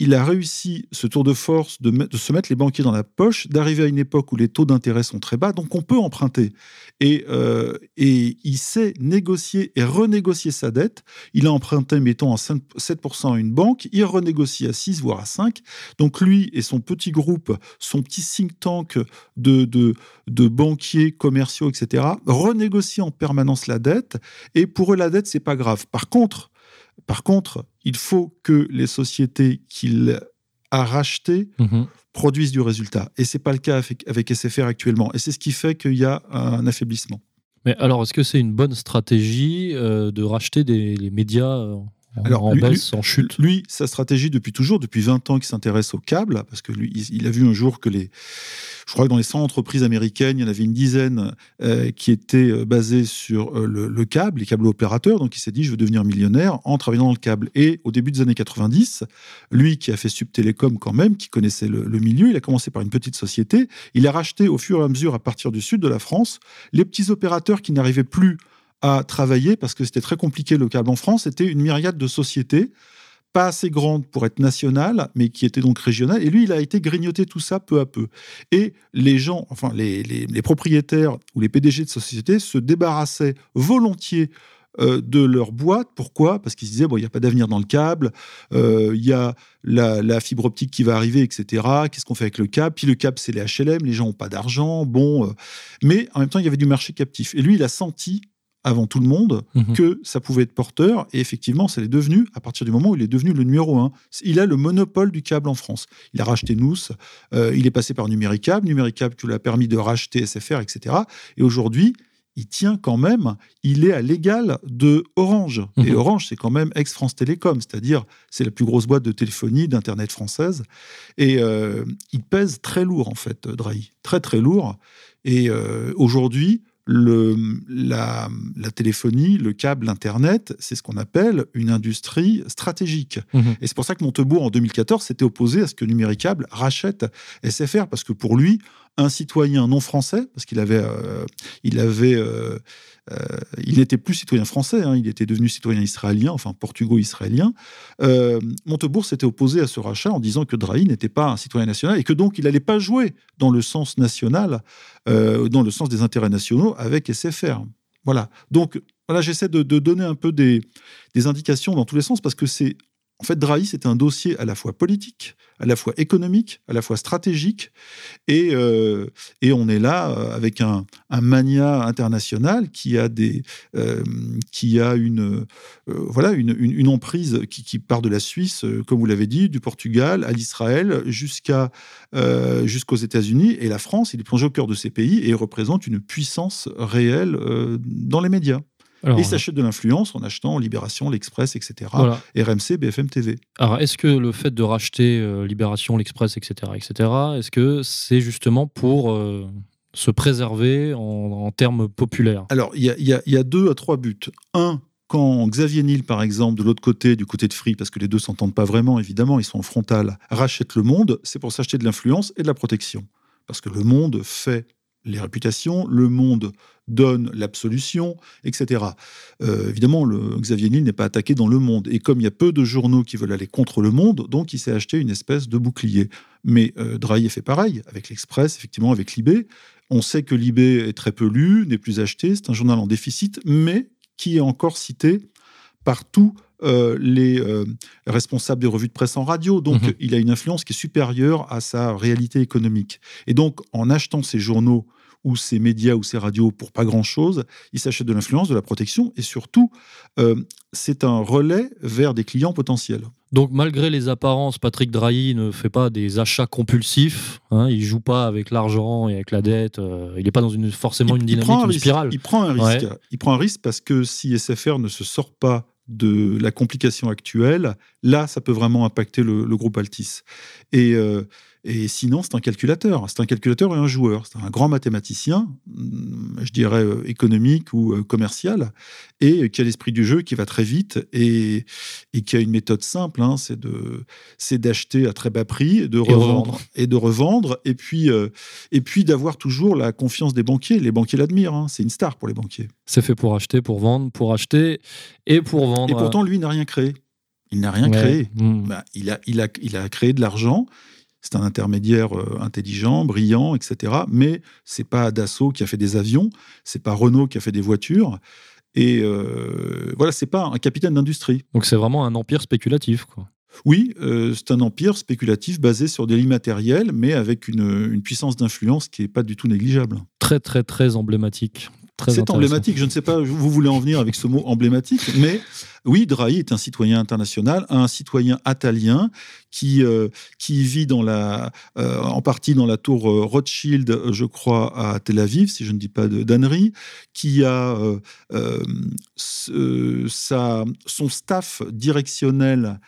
S1: il a réussi ce tour de force de, se mettre les banquiers dans la poche, d'arriver à une époque où les taux d'intérêt sont très bas, donc on peut emprunter. Et, euh, il sait négocier et renégocier sa dette. Il a emprunté, mettons, à 5 7% à une banque, il renégocie à 6, voire à 5. Donc lui et son petit groupe, son petit think tank de banquiers commerciaux, etc., renégocient en permanence la dette. Et pour eux, la dette, c'est pas grave. Par contre, par contre, il faut que les sociétés qu'il a rachetées
S2: Mhm.
S1: produisent du résultat. Et c'est pas le cas avec, avec SFR actuellement. Et c'est ce qui fait qu'il y a un affaiblissement.
S2: Mais alors, est-ce que c'est une bonne stratégie euh, de racheter des, les médias euh,
S1: Alors,
S2: en
S1: lui-
S2: baisse, en chute
S1: Lui, sa stratégie depuis toujours, depuis 20 ans qu'il s'intéresse au câble, parce que lui, il, a vu un jour que les, je crois que dans les 100 entreprises américaines, il y en avait une dizaine euh, qui étaient euh, basées sur euh, le, le câble, les câbles opérateurs. Donc il s'est dit, je veux devenir millionnaire en travaillant dans le câble. Et au début des années 90, lui qui a fait Subtelecom quand même, qui connaissait le, le milieu, il a commencé par une petite société. Il a racheté au fur et à mesure, à partir du sud de la France, les petits opérateurs qui n'arrivaient plus à travailler parce que c'était très compliqué le câble en France. C'était une myriade de sociétés pas assez grandes pour être nationales, mais qui étaient donc régionales. Et lui, il a été grignoté tout ça peu à peu. Et les gens, enfin les, les- propriétaires ou les PDG de sociétés se débarrassaient volontiers euh, de leur boîte. Pourquoi? Parce qu'ils se disaient, bon, il n'y a pas d'avenir dans le câble, euh, il y a la, la fibre optique qui va arriver, etc. Qu'est-ce qu'on fait avec le câble? Puis le câble, c'est les HLM, les gens n'ont pas d'argent. Bon, euh, mais en même temps, il y avait du marché captif. Et lui, il a senti, avant tout le monde,
S2: Mhm.
S1: que ça pouvait être porteur. Et effectivement, ça l'est devenu à partir du moment où il est devenu le numéro un. Il a le monopole du câble en France. Il a racheté Nous, euh, il est passé par Numéricable, Numéricable qui lui a permis de racheter SFR, etc. Et aujourd'hui, il tient quand même, il est à l'égal de Orange. Et
S2: Mhm.
S1: Orange, c'est quand même ex-France Télécom, c'est-à-dire c'est la plus grosse boîte de téléphonie, d'Internet française. Et euh, il pèse très lourd, en fait, Drahi. Très, très lourd. Et euh, aujourd'hui, le, la, la téléphonie, le câble, l'Internet, c'est ce qu'on appelle une industrie stratégique.
S2: Mhm.
S1: Et c'est pour ça que Montebourg, en 2014, s'était opposé à ce que Numéricable rachète SFR, parce que pour lui, un citoyen non français, parce qu'il avait, euh, il avait, euh, euh, il n'était plus citoyen français, hein, il était devenu citoyen israélien, enfin portugo-israélien. Montebourg s'était opposé à ce rachat en disant que Drahi n'était pas un citoyen national et que donc il n'allait pas jouer dans le sens national, dans le sens des intérêts nationaux avec SFR. Voilà. Donc voilà, j'essaie de, donner un peu des indications dans tous les sens parce que c'est en fait, Drahi, c'était un dossier à la fois politique, à la fois économique, à la fois stratégique. Et, euh, et on est là euh, avec un, mania international qui a, des, euh, qui a une, voilà, une, une, emprise qui, part de la Suisse, comme vous l'avez dit, du Portugal à l'Israël jusqu'aux États-Unis. Et la France, il est plongé au cœur de ces pays et représente une puissance réelle dans les médias. Et il s'achète de l'influence en achetant Libération, l'Express, etc. RMC, BFM TV.
S2: Alors, est-ce que le fait de racheter euh, Libération, l'Express, etc., etc., est-ce que c'est justement pour euh, se préserver en, termes populaires?
S1: Alors, il y, a, deux à trois buts. Un, quand Xavier Niel, par exemple, de l'autre côté, du côté de Free, parce que les deux s'entendent pas vraiment, évidemment, ils sont en frontal, rachète le monde, c'est pour s'acheter de l'influence et de la protection. Parce que le monde fait les réputations, le monde donne l'absolution, etc. Euh, évidemment, le, Xavier Niel n'est pas attaqué dans le monde. Et comme il y a peu de journaux qui veulent aller contre le monde, donc il s'est acheté une espèce de bouclier. Mais euh, Drahi fait pareil, avec l'Express, effectivement, avec Libé. On sait que Libé est très peu lu, n'est plus acheté, c'est un journal en déficit, mais qui est encore cité par tous euh, les euh, responsables des revues de presse en radio. Donc, mhm. il a une influence qui est supérieure à sa réalité économique. Et donc, en achetant ces journaux ou ces médias ou ces radios pour pas grand-chose, il s'achète de l'influence, de la protection, et surtout, euh, c'est un relais vers des clients potentiels.
S2: Donc malgré les apparences, Patrick Drahi ne fait pas des achats compulsifs, hein, il joue pas avec l'argent et avec la dette, il n'est pas dans une, forcément une dynamique, une spirale.
S1: Il prend un risque. Il prend un risque parce que si SFR ne se sort pas de la complication actuelle, là, ça peut vraiment impacter le, groupe Altis. Et, euh, et sinon, c'est un calculateur. C'est un calculateur et un joueur. C'est un grand mathématicien, je dirais euh, économique ou euh, commercial, et qui a l'esprit du jeu, qui va très vite et, et qui a une méthode simple. Hein, c'est de, c'est d'acheter à très bas prix, de revendre et de revendre, et puis, euh, et puis d'avoir toujours la confiance des banquiers. Les banquiers l'admirent. Hein. c'est une star pour les banquiers.
S2: C'est fait pour acheter, pour vendre, pour acheter et pour vendre.
S1: Et pourtant, lui n'a rien créé. Il n'a rien créé. Hmm. Bah, il, a, il, a, il a créé de l'argent c'est un intermédiaire euh, intelligent, brillant, etc. Mais c'est pas Dassault qui a fait des avions, c'est pas Renault qui a fait des voitures. Et euh, voilà, c'est pas un capitaine d'industrie.
S2: Donc c'est vraiment un empire spéculatif, quoi.
S1: Oui, euh, c'est un empire spéculatif basé sur des matériels, mais avec une, une puissance d'influence qui n'est pas du tout négligeable.
S2: Très, très, très emblématique.
S1: C'est emblématique. Je ne sais pas où vous voulez en venir avec ce mot emblématique, mais oui, Drahi est un citoyen international, un citoyen italien qui, euh, qui vit dans la, euh, en partie dans la tour euh, Rothschild, je crois, à Tel Aviv, si je ne dis pas de qui a sa, son staff directionnel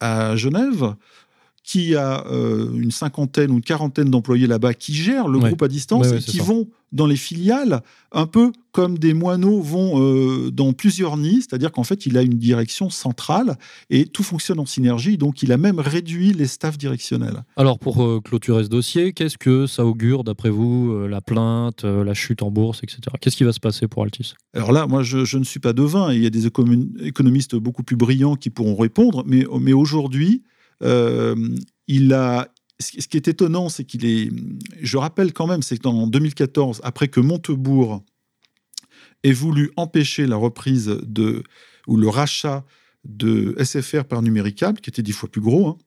S1: à Genève qui a une cinquantaine ou une quarantaine d'employés là-bas qui gèrent le groupe à distance et qui vont dans les filiales, un peu comme des moineaux vont euh, dans plusieurs nids, c'est-à-dire qu'en fait, il a une direction centrale et tout fonctionne en synergie, donc il a même réduit les staffs directionnels.
S2: Alors, pour euh, clôturer ce dossier, qu'est-ce que ça augure, d'après vous, euh, la plainte, la chute en bourse, etc. Qu'est-ce qui va se passer pour Altis?
S1: Alors là, moi, je, ne suis pas devin, il y a des économistes beaucoup plus brillants qui pourront répondre, mais, mais aujourd'hui, il a, ce qui est étonnant, c'est qu'il est. Je rappelle quand même, c'est qu'en 2014, après que Montebourg ait voulu empêcher la reprise de ou le rachat de SFR par Numéricable, qui était dix fois plus gros, hein,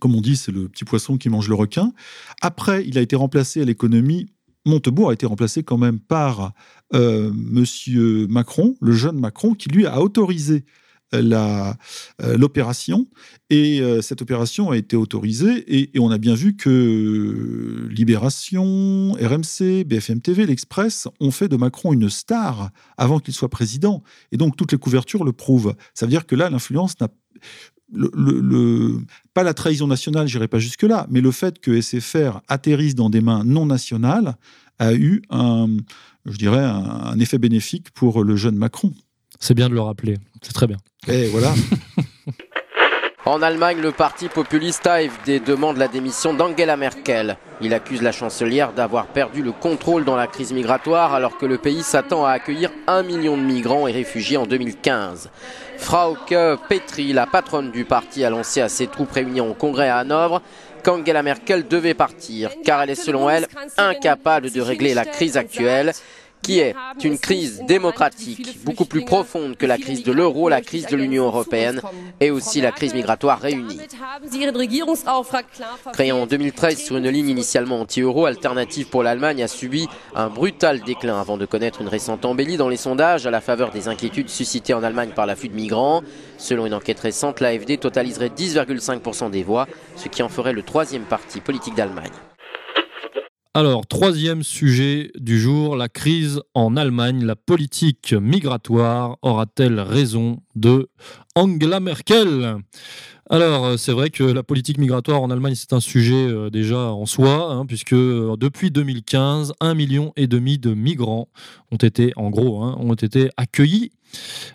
S1: comme on dit, c'est le petit poisson qui mange le requin. Après, il a été remplacé à l'économie. Montebourg a été remplacé quand même par euh, Monsieur Macron, le jeune Macron, qui lui a autorisé euh, l'opération. et euh, cette opération a été autorisée. Et, on a bien vu que Libération, RMC, BFM TV, l'Express ont fait de Macron une star avant qu'il soit président. Et donc toutes les couvertures le prouvent. Ça veut dire que là, l'influence n'a pas la trahison nationale, j'irai pas jusque-là, mais le fait que SFR atterrisse dans des mains non nationales a eu je dirais, un effet bénéfique pour le jeune Macron.
S2: C'est bien de le rappeler. C'est très bien.
S1: Et voilà.
S9: En Allemagne, le parti populiste AfD demande la démission d'Angela Merkel. Il accuse la chancelière d'avoir perdu le contrôle dans la crise migratoire alors que le pays s'attend à accueillir un million de migrants et réfugiés en 2015. Frauke Petri, la patronne du parti, a lancé à ses troupes réunies en congrès à Hanovre qu'Angela Merkel devait partir car elle est selon elle incapable de régler la crise actuelle qui est une crise démocratique beaucoup plus profonde que la crise de l'euro, la crise de l'Union européenne et aussi la crise migratoire réunie. Créée en 2013 sur une ligne initialement anti-euro, Alternative pour l'Allemagne a subi un brutal déclin avant de connaître une récente embellie dans les sondages à la faveur des inquiétudes suscitées en Allemagne par l'afflux de migrants. Selon une enquête récente, l'AFD totaliserait 10,5% des voix, ce qui en ferait le troisième parti politique d'Allemagne.
S2: Alors, troisième sujet du jour, la crise en Allemagne. La politique migratoire aura-t-elle raison de Angela Merkel? Alors, euh, c'est vrai que la politique migratoire en Allemagne, c'est un sujet euh, déjà en soi, hein, puisque euh, depuis 2015, un million et demi de migrants ont été, en gros, hein, ont été accueillis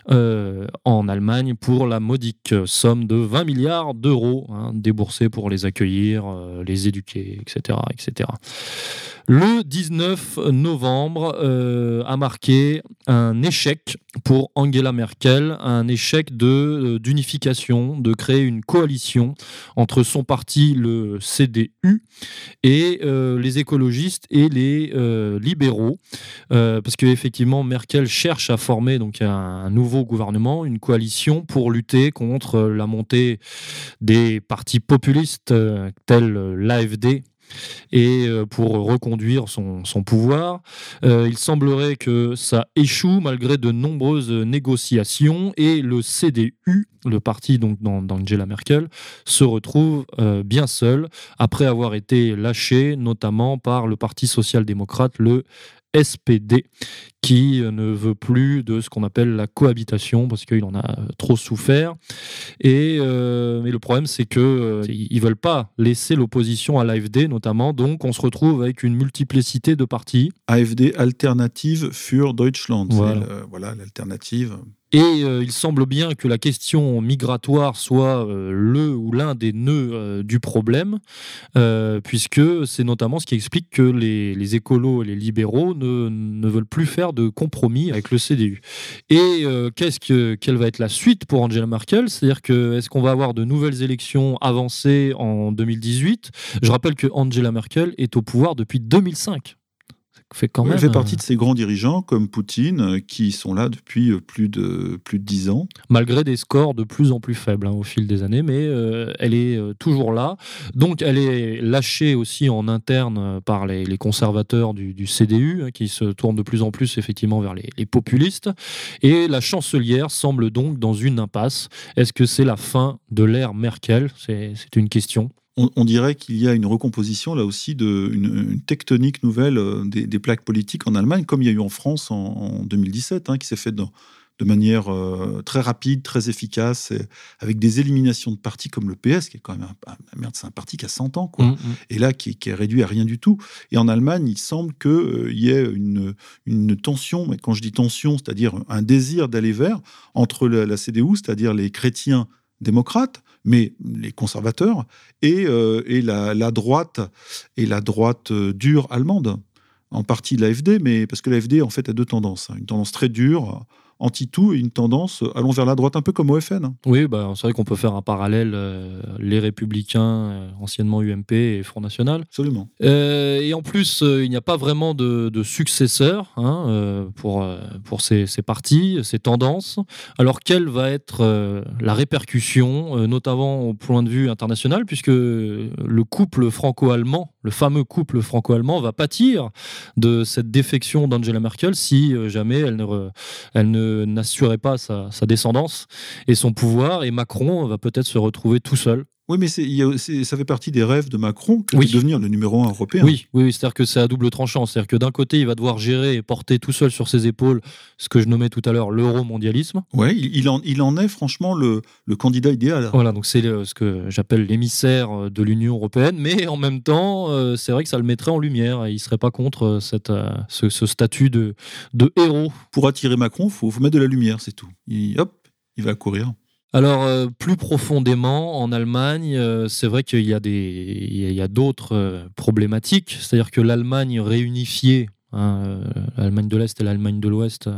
S2: en Allemagne pour la modique somme de 20 milliards d'euros hein, déboursés pour les accueillir, les éduquer, etc., etc. Le 19 novembre a marqué un échec pour Angela Merkel, un échec de d'unification, de créer une coalition entre son parti, le CDU, et euh, les écologistes et les euh, libéraux, euh, parce qu'effectivement, Merkel cherche à former donc un, nouveau gouvernement, une coalition pour lutter contre la montée des partis populistes tels l'AFD et euh, pour reconduire son, pouvoir. Euh, il semblerait que ça échoue malgré de nombreuses négociations et le CDU, le parti d'Angela Merkel, se retrouve euh, bien seul après avoir été lâché notamment par le Parti social-démocrate, le SPD, qui ne veut plus de ce qu'on appelle la cohabitation parce qu'il en a trop souffert. Et euh, mais le problème, c'est que euh, ils veulent pas laisser l'opposition à l'AFD, notamment. Donc, on se retrouve avec une multiplicité de partis.
S1: AFD Alternative für Deutschland. Voilà, l'alternative.
S2: Et euh, il semble bien que la question migratoire soit euh, le ou l'un des nœuds euh, du problème, puisque c'est notamment ce qui explique que les, écolos et les libéraux ne, ne, veulent plus faire de compromis avec le CDU. Et qu'est-ce que, quelle va être la suite pour Angela Merkel? C'est-à-dire que est-ce qu'on va avoir de nouvelles élections avancées en 2018 Je rappelle que Angela Merkel est au pouvoir depuis 2005
S1: fait quand même. Elle fait partie de ces grands dirigeants comme Poutine euh, qui sont là depuis euh, plus de plus de dix ans.
S2: Malgré des scores de plus en plus faibles hein, au fil des années, mais euh, elle est toujours là. Donc elle est lâchée aussi en interne par les, conservateurs du, CDU hein, qui se tournent de plus en plus effectivement vers les, les populistes. Et la chancelière semble donc dans une impasse. Est-ce que c'est la fin de l'ère Merkel? C'est une question
S1: on, dirait qu'il y a une recomposition là aussi de une, tectonique nouvelle euh, des, plaques politiques en Allemagne, comme il y a eu en France en, 2017, hein, qui s'est fait de, de manière euh, très rapide, très efficace, avec des éliminations de partis comme le PS, qui est quand même un, merde, c'est un parti qui a 100 ans, quoi, mmh, mmh. et là qui, est réduit à rien du tout. Et en Allemagne, il semble qu'il euh, y ait une, une tension, mais quand je dis tension, c'est-à-dire un désir d'aller vers entre la CDU, c'est-à-dire les chrétiens démocrates, mais les conservateurs, et, euh, et la, droite, et la droite euh, dure allemande, en partie l'AFD, mais parce que l'AFD en fait a deux tendances, hein. une tendance très dure anti-tout et une tendance euh, allons vers la droite un peu comme au FN.
S2: Oui, bah, c'est vrai qu'on peut faire un parallèle euh, les Républicains, euh, anciennement UMP et Front National.
S1: Absolument.
S2: et en plus, il n'y a pas vraiment de, de successeur hein, pour, pour ces, ces, partis, ces tendances. Alors, quelle va être la répercussion, notamment au point de vue international, puisque le couple franco-allemand, le fameux couple franco-allemand, va pâtir de cette défection d'Angela Merkel si jamais elle ne, elle ne n'assurait pas sa, descendance et son pouvoir, et Macron va peut-être se retrouver tout seul.
S1: Oui, mais ça fait partie des rêves de Macron de devenir le numéro un européen.
S2: Oui, oui, c'est-à-dire que c'est à double tranchant. C'est-à-dire que d'un côté, il va devoir gérer et porter tout seul sur ses épaules ce que je nommais tout à l'heure l'euro-mondialisme.
S1: Oui, il en, il en est franchement le, le candidat idéal.
S2: Voilà, donc c'est ce que j'appelle l'émissaire de l'Union européenne, mais en même temps, euh, c'est vrai que ça le mettrait en lumière. Il ne serait pas contre euh, cette, euh, ce, statut de, de héros.
S1: Pour attirer Macron, il faut, faut, mettre de la lumière, c'est tout. hop, il va courir.
S2: Alors, euh, plus profondément, en Allemagne, euh, c'est vrai qu'il y a, des, il y a d'autres euh, problématiques. C'est-à-dire que l'Allemagne réunifiée, hein, l'Allemagne de l'Est et l'Allemagne de l'Ouest,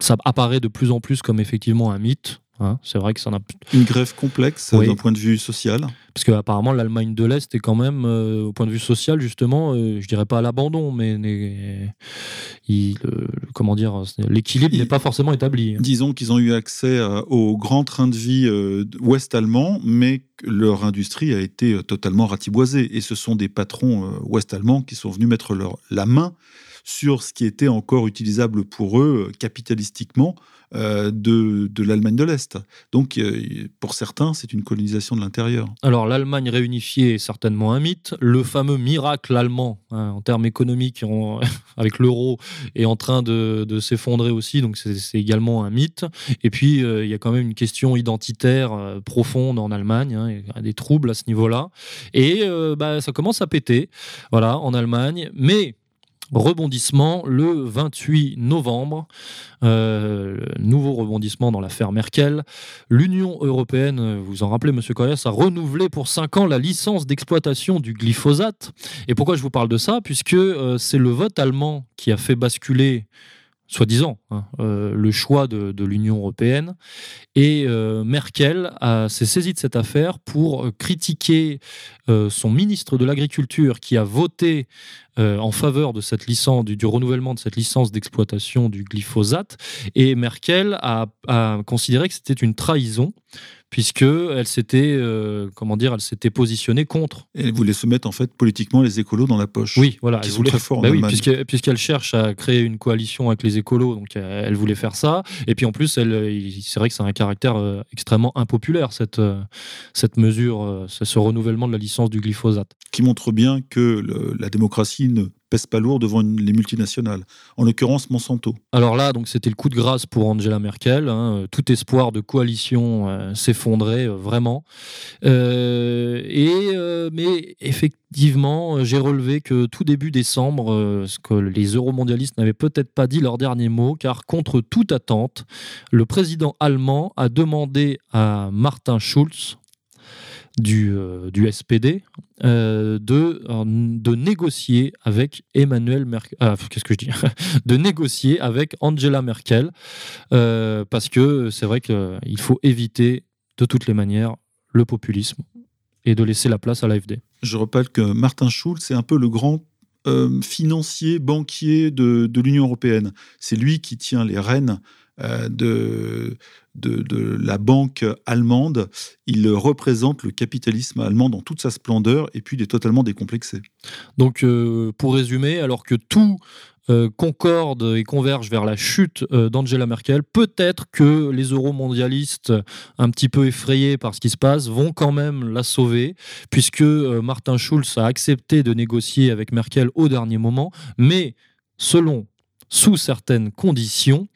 S2: ça apparaît de plus en plus comme effectivement un mythe. Hein. c'est vrai que ça en a
S1: une grève complexe d'un point de vue social.
S2: Parce qu'apparemment l'Allemagne de l'Est est quand même, au point de vue social justement, je dirais pas à l'abandon, mais il, comment dire, l'équilibre n'est pas forcément établi.
S1: Disons qu'ils ont eu accès euh, au grand train de vie euh, ouest allemand, mais leur industrie a été euh, totalement ratiboisée. Et ce sont des patrons ouest allemands qui sont venus mettre leur, la main sur ce qui était encore utilisable pour eux capitalistiquement euh, de, de l'Allemagne de l'Est. Donc, euh, pour certains, c'est une colonisation de l'intérieur.
S2: Alors, l'Allemagne réunifiée est certainement un mythe. Le fameux miracle allemand, hein, en termes économiques, avec l'euro, est en train de, de s'effondrer aussi. Donc, c'est également un mythe. Et puis, euh, il y a quand même une question identitaire profonde en Allemagne. Hein, il y a des troubles à ce niveau-là. Et bah, ça commence à péter, voilà, en Allemagne. Mais Rebondissement le 28 novembre, euh, nouveau rebondissement dans l'affaire Merkel. L'Union européenne, vous en rappelez, Monsieur Coyas, a renouvelé pour 5 ans la licence d'exploitation du glyphosate. Et pourquoi je vous parle de ça? Puisque euh, c'est le vote allemand qui a fait basculer soi-disant, hein, euh, le choix de, l'Union européenne. Et euh, Merkel s'est saisie de cette affaire pour euh, critiquer son ministre de l'Agriculture qui a voté en faveur du, renouvellement de cette licence d'exploitation du glyphosate. Et Merkel a considéré que c'était une trahison puisque elle s'était, euh, comment dire, elle s'était positionnée contre.
S1: elle voulait se mettre en fait politiquement les écolos dans la poche.
S2: Oui, voilà.
S1: Ils sont très forts
S2: bah oui, puisqu'elle cherche à créer une coalition avec les écolos, donc euh, elle voulait faire ça. Et puis en plus, elle, c'est vrai que c'est un caractère euh, extrêmement impopulaire cette cette mesure, ce renouvellement de la licence du glyphosate.
S1: Qui montre bien que la démocratie ne pèse pas lourd devant les multinationales, en l'occurrence Monsanto.
S2: Alors là, donc c'était le coup de grâce pour Angela Merkel. Hein. Tout espoir de coalition euh, s'effondrait euh, vraiment. Euh, et mais effectivement, j'ai relevé que tout début décembre, ce que les euromondialistes n'avaient peut-être pas dit leur dernier mot, car contre toute attente, le président allemand a demandé à Martin Schulz, du, euh, du SPD euh, de, de négocier avec Emmanuel Merkel. Ah, qu'est-ce que je dis? De négocier avec Angela Merkel, euh, parce que c'est vrai qu'il faut éviter de toutes les manières le populisme et de laisser la place à l'AFD.
S1: Je rappelle que Martin Schulz, c'est un peu le grand financier, banquier de, de l'Union européenne. C'est lui qui tient les rênes de, de, la banque allemande. Il représente le capitalisme allemand dans toute sa splendeur et puis il est totalement décomplexé.
S2: Donc, euh, pour résumer, alors que tout euh, concorde et converge vers la chute euh, d'Angela Merkel, peut-être que les euromondialistes, un petit peu effrayés par ce qui se passe, vont quand même la sauver, puisque Martin Schulz a accepté de négocier avec Merkel au dernier moment, mais selon sous certaines conditions.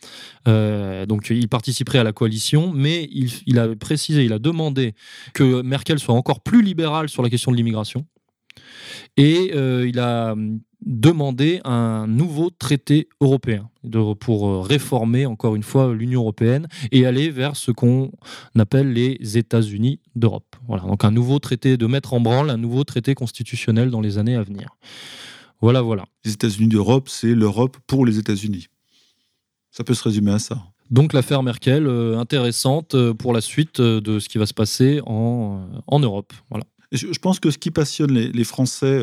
S2: Euh, donc il participerait à la coalition, mais il, a précisé, il a demandé que Merkel soit encore plus libérale sur la question de l'immigration. Et euh, il a demandé un nouveau traité européen pour réformer encore une fois l'Union européenne et aller vers ce qu'on appelle les États-Unis d'Europe. Voilà, donc un nouveau traité de mettre en branle, un nouveau traité constitutionnel dans les années à venir. Voilà, voilà.
S1: Les États-Unis d'Europe, c'est l'Europe pour les États-Unis. Ça peut se résumer à ça.
S2: Donc l'affaire Merkel, euh, intéressante euh, pour la suite euh, de ce qui va se passer en, en Europe. Voilà.
S1: Je, pense que ce qui passionne les, Français,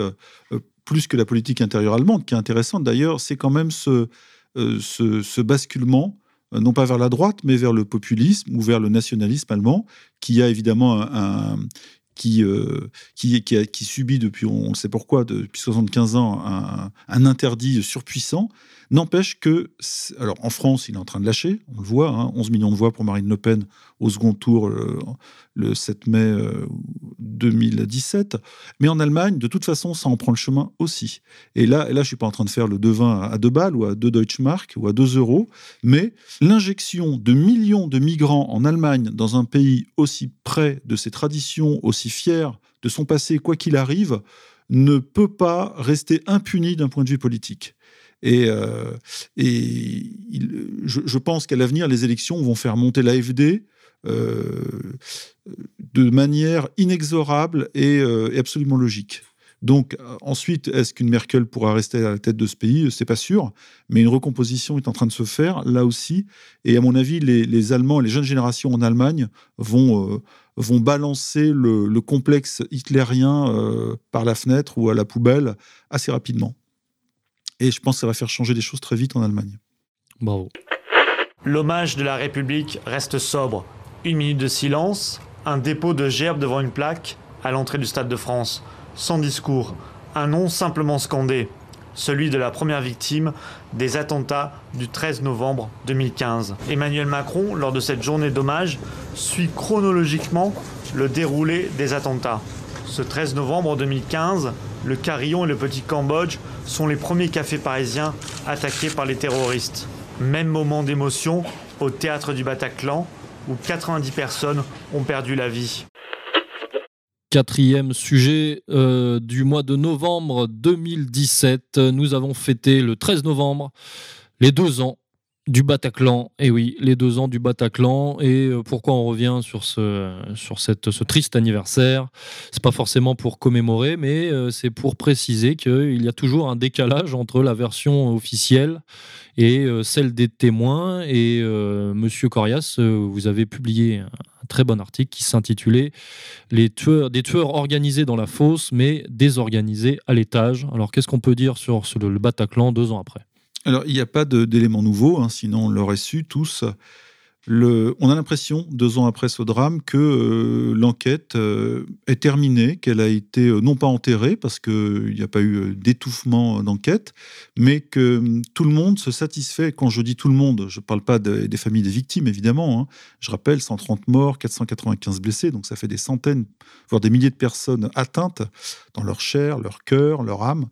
S1: plus que la politique intérieure allemande, qui est intéressante d'ailleurs, c'est quand même ce, ce, ce basculement non pas vers la droite, mais vers le populisme ou vers le nationalisme allemand, qui a évidemment un, qui, euh, qui, qui, subit depuis, on ne sait pourquoi, depuis 75 ans, un interdit surpuissant, n'empêche que, alors en France, il est en train de lâcher, on le voit, 11 hein, millions de voix pour Marine Le Pen au second tour euh, le 7 mai 2017. Euh, Mais en Allemagne, de toute façon, ça en prend le chemin aussi. Et là, là je ne suis pas en train de faire le devin à 2 balles ou à 2 Deutschmark ou à 2 euros, mais l'injection de millions de migrants en Allemagne dans un pays aussi près de ses traditions, aussi fier de son passé, quoi qu'il arrive, ne peut pas rester impuni d'un point de vue politique. Et, euh, je, pense qu'à l'avenir, les élections vont faire monter l'AFD euh, de manière inexorable euh, et, absolument logique. Donc ensuite, est-ce qu'une Merkel pourra rester à la tête de ce pays? C'est pas sûr, mais une recomposition est en train de se faire là aussi. Et à mon avis, les, Allemands, les jeunes générations en Allemagne euh, vont balancer le, complexe hitlérien par la fenêtre ou à la poubelle assez rapidement. Et je pense que ça va faire changer des choses très vite en Allemagne.
S2: Bravo.
S10: L'hommage de la République reste sobre une minute de silence, un dépôt de gerbes devant une plaque à l'entrée du Stade de France, sans discours, un nom simplement scandé. celui de la première victime des attentats du 13 novembre 2015. Emmanuel Macron, lors de cette journée d'hommage, suit chronologiquement le déroulé des attentats. Ce 13 novembre 2015, le Carillon et le Petit Cambodge sont les premiers cafés parisiens attaqués par les terroristes. Même moment d'émotion au théâtre du Bataclan, où 90 personnes ont perdu la vie.
S2: Quatrième sujet euh, du mois de novembre 2017. Nous avons fêté le 13 novembre les deux ans du Bataclan, et oui, les deux ans du Bataclan. Et euh, pourquoi on revient sur ce, sur cette, ce triste anniversaire? C'est pas forcément pour commémorer, mais euh, c'est pour préciser qu'il y a toujours un décalage entre la version officielle et euh, celle des témoins. Et Monsieur Corias, vous avez publié un très bon article qui s'intitulait Les tueurs, des tueurs organisés dans la fosse, mais désorganisés à l'étage. Alors, qu'est-ce qu'on peut dire sur le Bataclan deux ans après?
S1: Alors, il n'y a pas d'éléments nouveaux, hein, sinon on l'aurait su tous. On a l'impression, deux ans après ce drame, que euh, l'enquête euh, est terminée, qu'elle a été euh, non pas enterrée, parce qu'il n'y a pas eu d'étouffement d'enquête, mais que hum, tout le monde se satisfait. Quand je dis tout le monde, je ne parle pas des familles des victimes, évidemment. Hein. Je rappelle, 130 morts, 495 blessés, donc ça fait des centaines, voire des milliers de personnes atteintes dans leur chair, leur cœur, leur âme.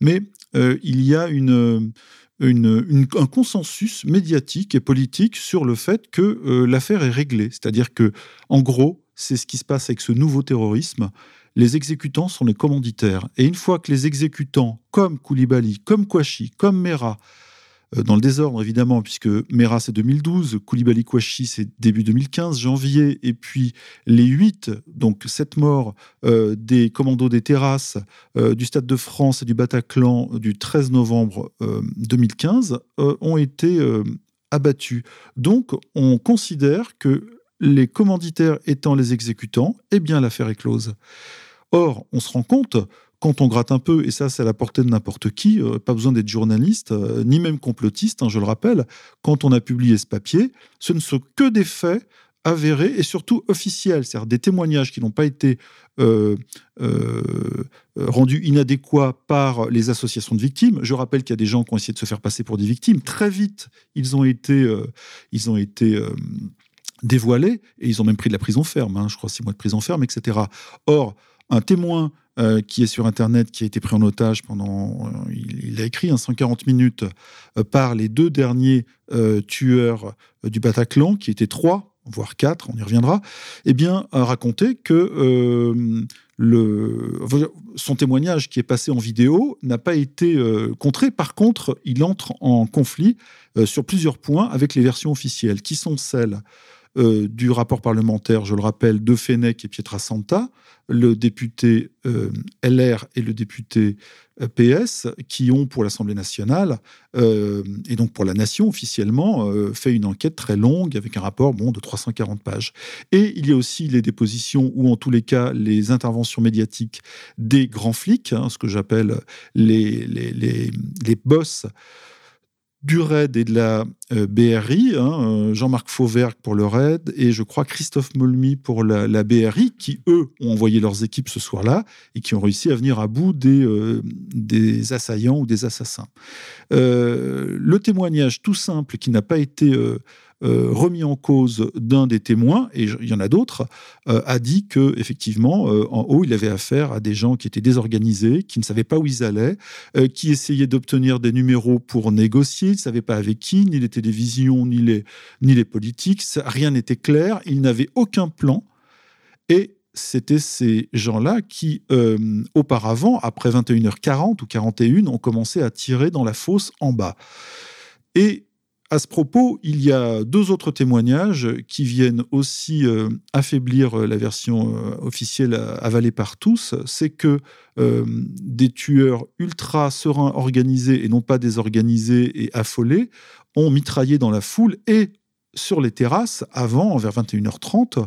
S1: Mais il y a une un consensus médiatique et politique sur le fait que euh, l'affaire est réglée. C'est-à-dire que, en gros, c'est ce qui se passe avec ce nouveau terrorisme. Les exécutants sont les commanditaires. Et une fois que les exécutants, comme Koulibaly, comme Kouachi, comme Mera, dans le désordre évidemment, puisque Mera c'est 2012, Koulibaly Kouachi c'est début 2015, janvier, et puis les huit, donc sept morts euh, des commandos des terrasses euh, du Stade de France et du Bataclan du 13 novembre 2015 ont été abattus. Donc on considère que les commanditaires étant les exécutants, eh bien l'affaire est close. Or, on se rend compte quand on gratte un peu, et ça c'est à la portée de n'importe qui, euh, pas besoin d'être journaliste, euh, ni même complotiste, hein, je le rappelle, quand on a publié ce papier, ce ne sont que des faits avérés et surtout officiels, c'est-à-dire des témoignages qui n'ont pas été euh, rendus inadéquats par les associations de victimes. Je rappelle qu'il y a des gens qui ont essayé de se faire passer pour des victimes. Très vite, ils ont été, ils ont été dévoilés et ils ont même pris de la prison ferme, hein, je crois six mois de prison ferme, etc. Or, un témoin euh, qui est sur Internet, qui a été pris en otage pendant, euh, il, a écrit un 140 minutes euh, par les deux derniers tueurs du Bataclan, qui étaient trois, voire quatre, on y reviendra, eh bien, a raconté que son témoignage qui est passé en vidéo n'a pas été contré. Par contre, il entre en conflit sur plusieurs points avec les versions officielles, qui sont celles du rapport parlementaire, je le rappelle, de Fenech et Pietrasanta, le député euh, LR et le député euh, PS, qui ont pour l'Assemblée nationale, euh, et donc pour la nation officiellement, fait une enquête très longue avec un rapport bon, de 340 pages. Et il y a aussi les dépositions, ou en tous les cas les interventions médiatiques des grands flics, hein, ce que j'appelle les, les, les, les boss du RAID et de la euh, BRI, hein, euh, Jean-Marc Fauvergue pour le RAID et je crois Christophe Molmy pour la, BRI, qui eux ont envoyé leurs équipes ce soir-là et qui ont réussi à venir à bout des, euh, des assaillants ou des assassins. le témoignage tout simple qui n'a pas été euh, remis en cause d'un des témoins, et il y en a d'autres, euh, a dit que effectivement, euh, en haut, il avait affaire à des gens qui étaient désorganisés, qui ne savaient pas où ils allaient, qui essayaient d'obtenir des numéros pour négocier, ils ne savaient pas avec qui, ni les télévisions, ni les, ni les politiques, rien n'était clair, ils n'avaient aucun plan. Et c'était ces gens-là qui, auparavant, après 21h40 ou 41, ont commencé à tirer dans la fosse en bas. Et à ce propos, il y a deux autres témoignages qui viennent aussi euh, affaiblir euh, la version euh, officielle avalée par tous. C'est que des tueurs ultra sereins, organisés et non pas désorganisés et affolés, ont mitraillé dans la foule et sur les terrasses avant, vers 21h30.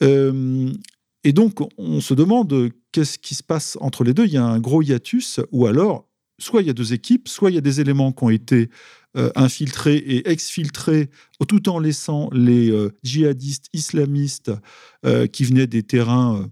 S1: et donc, on se demande qu'est-ce qui se passe entre les deux. Il y a un gros hiatus, ou alors, soit il y a deux équipes, soit il y a des éléments qui ont été euh, infiltrés et exfiltrés, tout en laissant les euh, djihadistes islamistes euh, qui venaient des terrains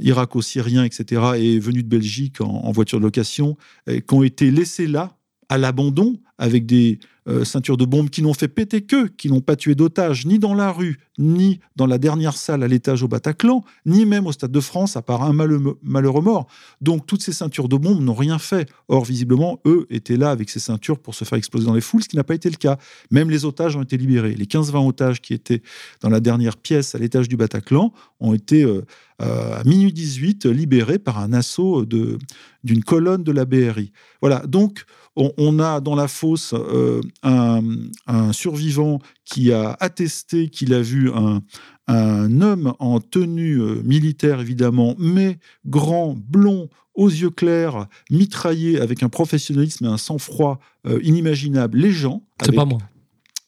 S1: irako-syriens, etc., et venus de Belgique en, voiture de location, qui ont été laissés là, à l'abandon, avec des euh, ceintures de bombes qui n'ont fait péter qu'eux, qui n'ont pas tué d'otages, ni dans la rue, ni dans la dernière salle à l'étage au Bataclan, ni même au Stade de France, à part un malheureux mort. Donc toutes ces ceintures de bombes n'ont rien fait. Or, visiblement, eux étaient là avec ces ceintures pour se faire exploser dans les foules, ce qui n'a pas été le cas. Même les otages ont été libérés. Les 15-20 otages qui étaient dans la dernière pièce à l'étage du Bataclan ont été, euh, à minuit 18, libérés par un assaut d'une colonne de la BRI. Voilà, donc on, a dans la fosse euh, un, survivant qui a attesté qu'il a vu un, homme en tenue euh, militaire, évidemment, mais grand, blond, aux yeux clairs, mitraillé avec un professionnalisme et un sang-froid euh, inimaginable les gens.
S2: C'est pas moi.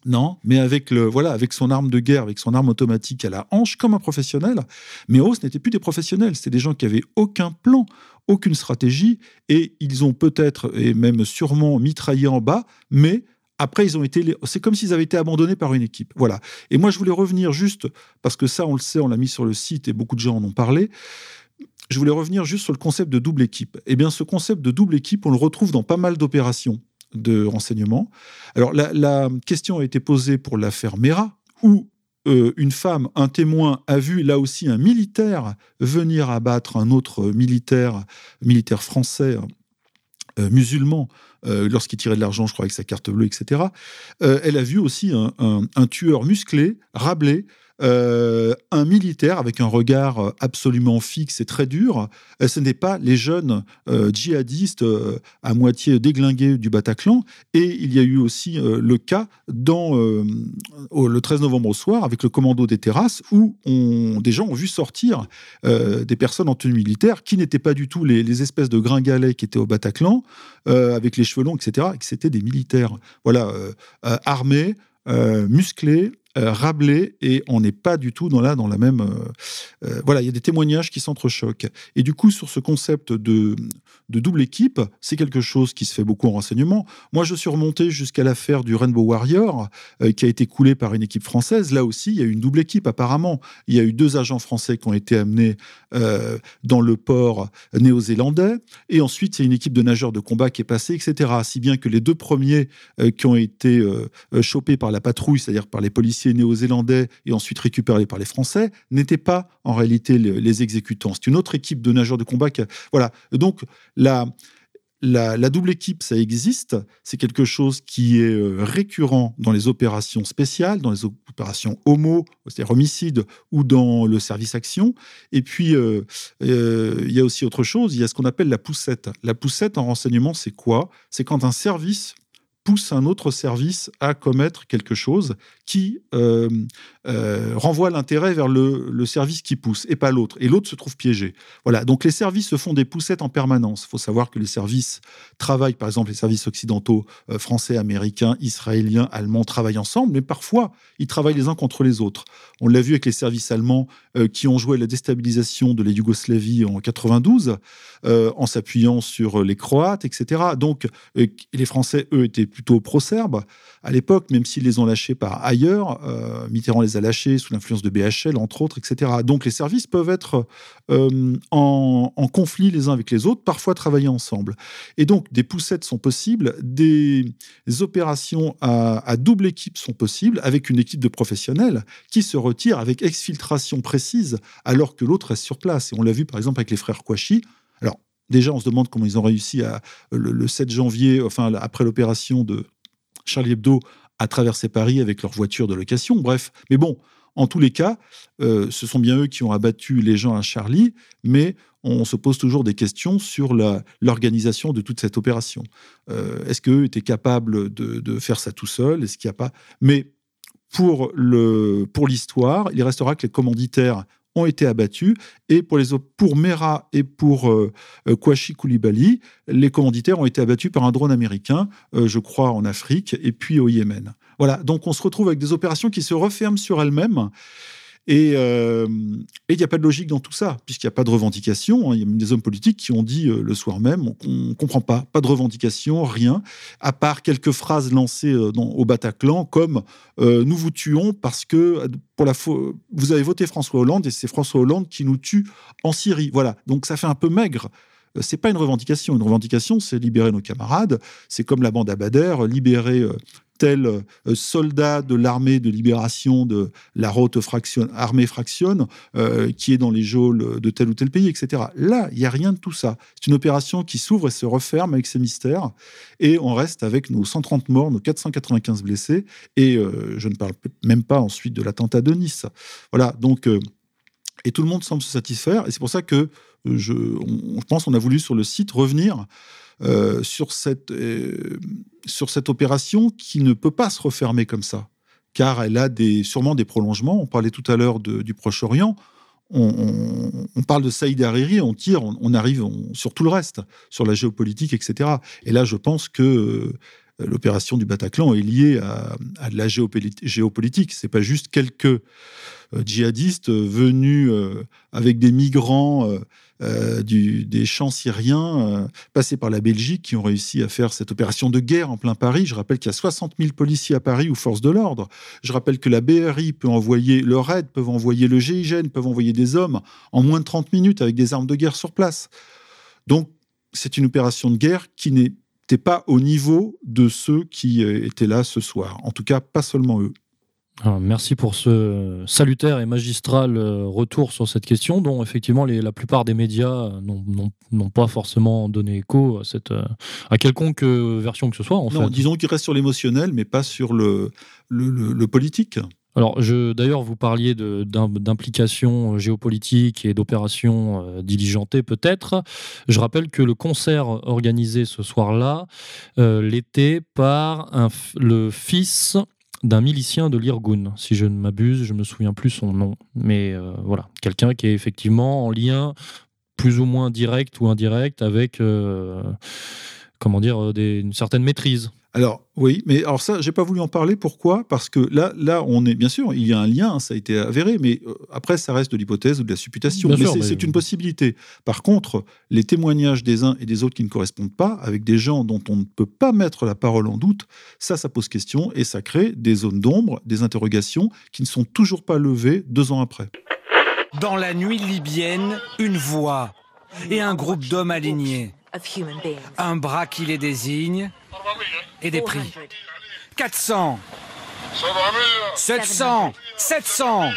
S1: Non, mais avec le voilà, avec son arme de guerre, avec son arme automatique à la hanche, comme un professionnel. Mais oh, ce n'étaient plus des professionnels, c'était des gens qui avaient aucun plan, aucune stratégie, et ils ont peut-être et même sûrement mitraillé en bas, mais après, ils ont été. C'est comme s'ils avaient été abandonnés par une équipe. Voilà. Et moi, je voulais revenir juste parce que ça, on le sait, on l'a mis sur le site et beaucoup de gens en ont parlé. Je voulais revenir juste sur le concept de double équipe. Eh bien, ce concept de double équipe, on le retrouve dans pas mal d'opérations de renseignement. Alors, la, question a été posée pour l'affaire Mera, où euh, une femme, un témoin, a vu là aussi un militaire venir abattre un autre militaire, militaire français, euh, musulman, euh, lorsqu'il tirait de l'argent, je crois, avec sa carte bleue, etc. elle a vu aussi un, un tueur musclé, rablé, euh, un militaire avec un regard absolument fixe et très dur. Euh, ce n'est pas les jeunes euh, djihadistes à moitié déglingués du Bataclan. Et il y a eu aussi le cas dans le 13 novembre au soir avec le commando des terrasses où des gens ont vu sortir des personnes en tenue militaire qui n'étaient pas du tout les, les, espèces de gringalets qui étaient au Bataclan avec les cheveux longs, etc. Et que c'était des militaires, voilà, armés. musclés, euh, Rabelais et on n'est pas du tout dans la, dans la même. Euh, euh, voilà, il y a des témoignages qui s'entrechoquent. Et du coup, sur ce concept de, de double équipe, c'est quelque chose qui se fait beaucoup en renseignement. Moi, je suis remonté jusqu'à l'affaire du Rainbow Warrior, qui a été coulé par une équipe française. Là aussi, il y a eu une double équipe, apparemment. Il y a eu deux agents français qui ont été amenés dans le port néo-zélandais. Et ensuite, c'est une équipe de nageurs de combat qui est passée, etc. Si bien que les deux premiers qui ont été chopés par la patrouille, c'est-à-dire par les policiers, néo-zélandais et ensuite récupérés par les Français n'étaient pas en réalité les, exécutants. C'est une autre équipe de nageurs de combat. Voilà. Donc la, la, double équipe, ça existe. C'est quelque chose qui est euh, récurrent dans les opérations spéciales, dans les opérations homo, c'est-à-dire homicide, ou dans le service action. Et puis, euh, euh, il y a aussi autre chose, il y a ce qu'on appelle la poussette. La poussette en renseignement, c'est quoi? C'est quand un service pousse un autre service à commettre quelque chose qui euh, euh, renvoie l'intérêt vers le, service qui pousse et pas l'autre. Et l'autre se trouve piégé. Voilà. Donc les services se font des poussettes en permanence. Il faut savoir que les services travaillent, par exemple, les services occidentaux, euh, français, américains, israéliens, allemands, travaillent ensemble, mais parfois ils travaillent les uns contre les autres. On l'a vu avec les services allemands qui ont joué la déstabilisation de la Yougoslavie en 92, en s'appuyant sur les Croates, etc. Donc les Français, eux, étaient plutôt pro-serbes à l'époque, même s'ils les ont lâchés par ailleurs. Euh, Mitterrand les a lâchés sous l'influence de BHL, entre autres, etc. Donc les services peuvent être euh, en, conflit les uns avec les autres, parfois travailler ensemble. Et donc des poussettes sont possibles, des opérations à, double équipe sont possibles, avec une équipe de professionnels qui se retire avec exfiltration précise, alors que l'autre reste sur place. Et on l'a vu par exemple avec les frères Kouachi. Alors, Déjà, on se demande comment ils ont réussi à, le, 7 janvier, enfin après l'opération de Charlie Hebdo, à traverser Paris avec leur voiture de location. Bref, mais bon, en tous les cas, euh, ce sont bien eux qui ont abattu les gens à Charlie, mais on se pose toujours des questions sur l'organisation de toute cette opération. Euh, est-ce qu'eux étaient capables de, faire ça tout seuls? Est-ce qu'il n'y a pas? Mais pour l'histoire, pour il restera que les commanditaires ont été abattus. Et pour, les, pour Mera et pour euh, euh, Kouachi Koulibaly, les commanditaires ont été abattus par un drone américain, euh, je crois en Afrique, et puis au Yémen. Voilà, donc on se retrouve avec des opérations qui se referment sur elles-mêmes. Et, Et il n'y a pas de logique dans tout ça, puisqu'il n'y a pas de revendication. Hein. Il y a même des hommes politiques qui ont dit le soir même on ne comprend pas, pas de revendication, rien, à part quelques phrases lancées au Bataclan, comme nous vous tuons parce que pour la vous avez voté François Hollande et c'est François Hollande qui nous tue en Syrie. Voilà, donc ça fait un peu maigre c'est pas une revendication. Une revendication, c'est libérer nos camarades. C'est comme la bande Abader, libérer tel euh, soldat de l'armée de libération de la rote fraction, armée fractionne euh, qui est dans les geôles de tel ou tel pays, etc. Là, il n'y a rien de tout ça. C'est une opération qui s'ouvre et se referme avec ses mystères, et on reste avec nos 130 morts, nos 495 blessés, et euh, je ne parle même pas ensuite de l'attentat de Nice. Voilà, donc, et tout le monde semble se satisfaire, et c'est pour ça que je, je pense qu'on a voulu sur le site revenir euh, sur, cette, euh, sur cette opération qui ne peut pas se refermer comme ça, car elle a des, sûrement des prolongements. On parlait tout à l'heure du Proche-Orient. On, parle de Saïd Hariri, on tire, on, arrive sur tout le reste, sur la géopolitique, etc. Et là, je pense que l'opération du Bataclan est liée à, de la géopolitique. C'est pas juste quelques djihadistes venus avec des migrants euh, des champs syriens euh, passés par la Belgique qui ont réussi à faire cette opération de guerre en plein Paris. Je rappelle qu'il y a 60 000 policiers à Paris ou forces de l'ordre. Je rappelle que la BRI peut envoyer, le RAID peuvent envoyer, le GIGN peuvent envoyer des hommes en moins de 30 minutes avec des armes de guerre sur place. Donc, c'est une opération de guerre qui pas au niveau de ceux qui euh, étaient là ce soir. En tout cas, pas seulement eux
S2: merci pour ce salutaire et magistral euh, retour sur cette question, dont effectivement la plupart des médias n'ont pas forcément donné écho à, cette, euh, à quelconque euh, version que ce soit. En
S1: non, disons qu'il reste sur l'émotionnel, mais pas sur le, le, politique.
S2: Alors, d'ailleurs, vous parliez d'implication géopolitique et d'opérations diligentées, peut-être. Je rappelle que le concert organisé ce soir-là l'était par le fils d'un milicien de l'Irgun, si je ne m'abuse, je me souviens plus son nom, mais euh, voilà, quelqu'un qui est effectivement en lien plus ou moins direct ou indirect avec, euh, comment dire, euh, une certaine maîtrise
S1: alors oui, mais alors ça, j'ai pas voulu en parler. Pourquoi? Parce que là, là, on est bien sûr, il y a un lien, ça a été avéré, mais euh, après, ça reste de l'hypothèse ou de la supputation. mais c'est une possibilité. Par contre, les témoignages des uns et des autres qui ne correspondent pas, avec des gens dont on ne peut pas mettre la parole en doute, ça, ça pose question et ça crée des zones d'ombre, des interrogations qui ne sont toujours pas levées deux ans après.
S11: Dans la nuit libyenne, une voix et un groupe d'hommes alignés. Un bras qui les désigne et des prix. 400 700 700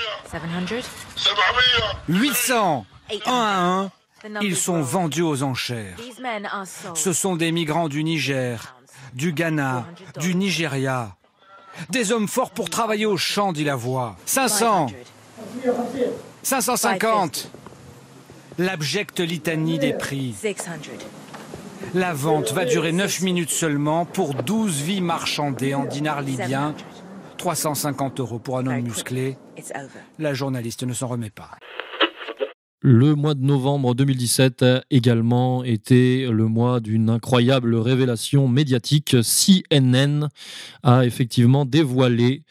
S11: 800 1 à 1 ils sont vendus aux enchères. Ce sont des migrants du Niger, du Ghana, du Nigeria. Des hommes forts pour travailler au champ, dit la voix. 500 550 L'abjecte litanie des prix. La vente va durer 9 minutes seulement pour 12 vies marchandées en dinars libyens. 350 euros pour un homme musclé. La journaliste ne s'en remet pas.
S2: Le mois de novembre 2017 également était le mois d'une incroyable révélation médiatique. CNN a effectivement dévoilé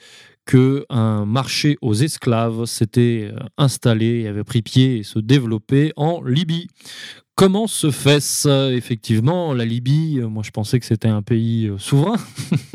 S2: que un marché aux esclaves s'était installé et avait pris pied et se développait en Libye. Comment se fait ça Effectivement, la Libye, euh, moi je pensais que c'était un pays euh, souverain.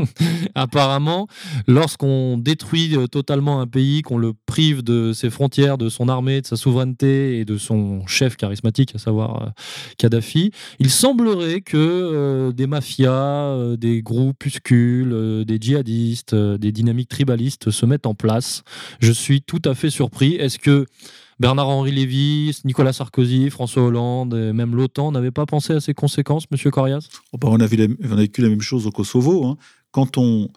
S2: Apparemment, lorsqu'on détruit euh, totalement un pays, qu'on le prive de ses frontières, de son armée, de sa souveraineté et de son chef charismatique, à savoir Kadhafi, il semblerait que des mafias, des groupuscules, des djihadistes, des dynamiques tribalistes se mettent en place. Je suis tout à fait surpris. Est-ce que Bernard-Henri Lévy, Nicolas Sarkozy, François Hollande, même l'OTAN n'avaient pas pensé à ces conséquences, Monsieur Corias?
S1: Oh, bah, on, a vécu la même chose au Kosovo. Hein. Quand, on,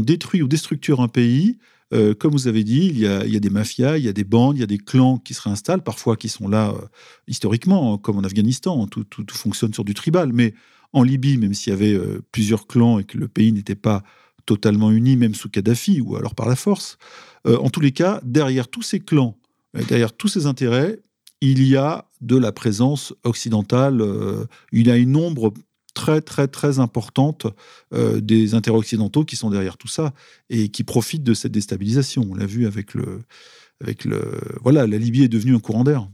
S1: détruit ou déstructure un pays, euh, comme vous avez dit, il y, a, des mafias, il y a des bandes, il y a des clans qui se réinstallent, parfois qui sont là euh, historiquement, hein, comme en Afghanistan. Tout, fonctionne sur du tribal. Mais en Libye, même s'il y avait euh, plusieurs clans et que le pays n'était pas totalement uni, même sous Kadhafi, ou alors par la force, en tous les cas, derrière tous ces clans derrière tous ces intérêts, il y a de la présence occidentale. Euh, il y a une nombre très, très, très importante euh, des intérêts occidentaux qui sont derrière tout ça et qui profitent de cette déstabilisation. On l'a vu avec le, avec le, voilà, la Libye est devenue un courant d'air.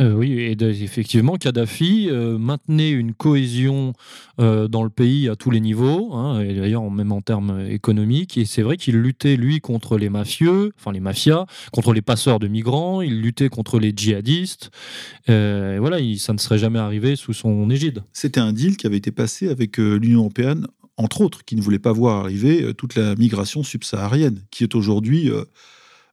S2: Euh, oui, et effectivement, Kadhafi euh, maintenait une cohésion euh, dans le pays à tous les niveaux, hein, et d'ailleurs même en termes économiques. Et c'est vrai qu'il luttait, lui, contre les mafieux, enfin les mafias, contre les passeurs de migrants, il luttait contre les djihadistes. voilà, ça ne serait jamais arrivé sous son égide.
S1: C'était un deal qui avait été passé avec l'Union européenne, entre autres, qui ne voulait pas voir arriver toute la migration subsaharienne, qui est aujourd'hui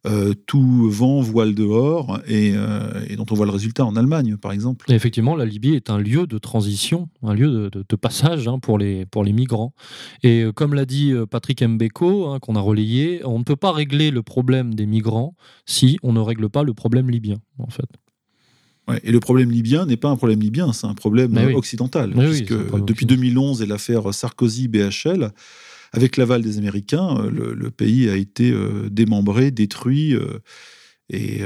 S1: euh, tout vent voile dehors euh, et, dont on voit le résultat en Allemagne, par exemple.
S2: effectivement, la Libye est un lieu de transition, un lieu de, passage hein, pour, les, pour les migrants. Et euh, comme l'a dit Patrick Mbeko, hein, qu'on a relayé, on ne peut pas régler le problème des migrants si on ne règle pas le problème libyen, en fait.
S1: et le problème libyen n'est pas un problème libyen, c'est un problème occidental. puisque depuis 2011 et l'affaire Sarkozy-BHL, avec l'aval des Américains, euh, le, pays a été euh, démembré, détruit. Euh, et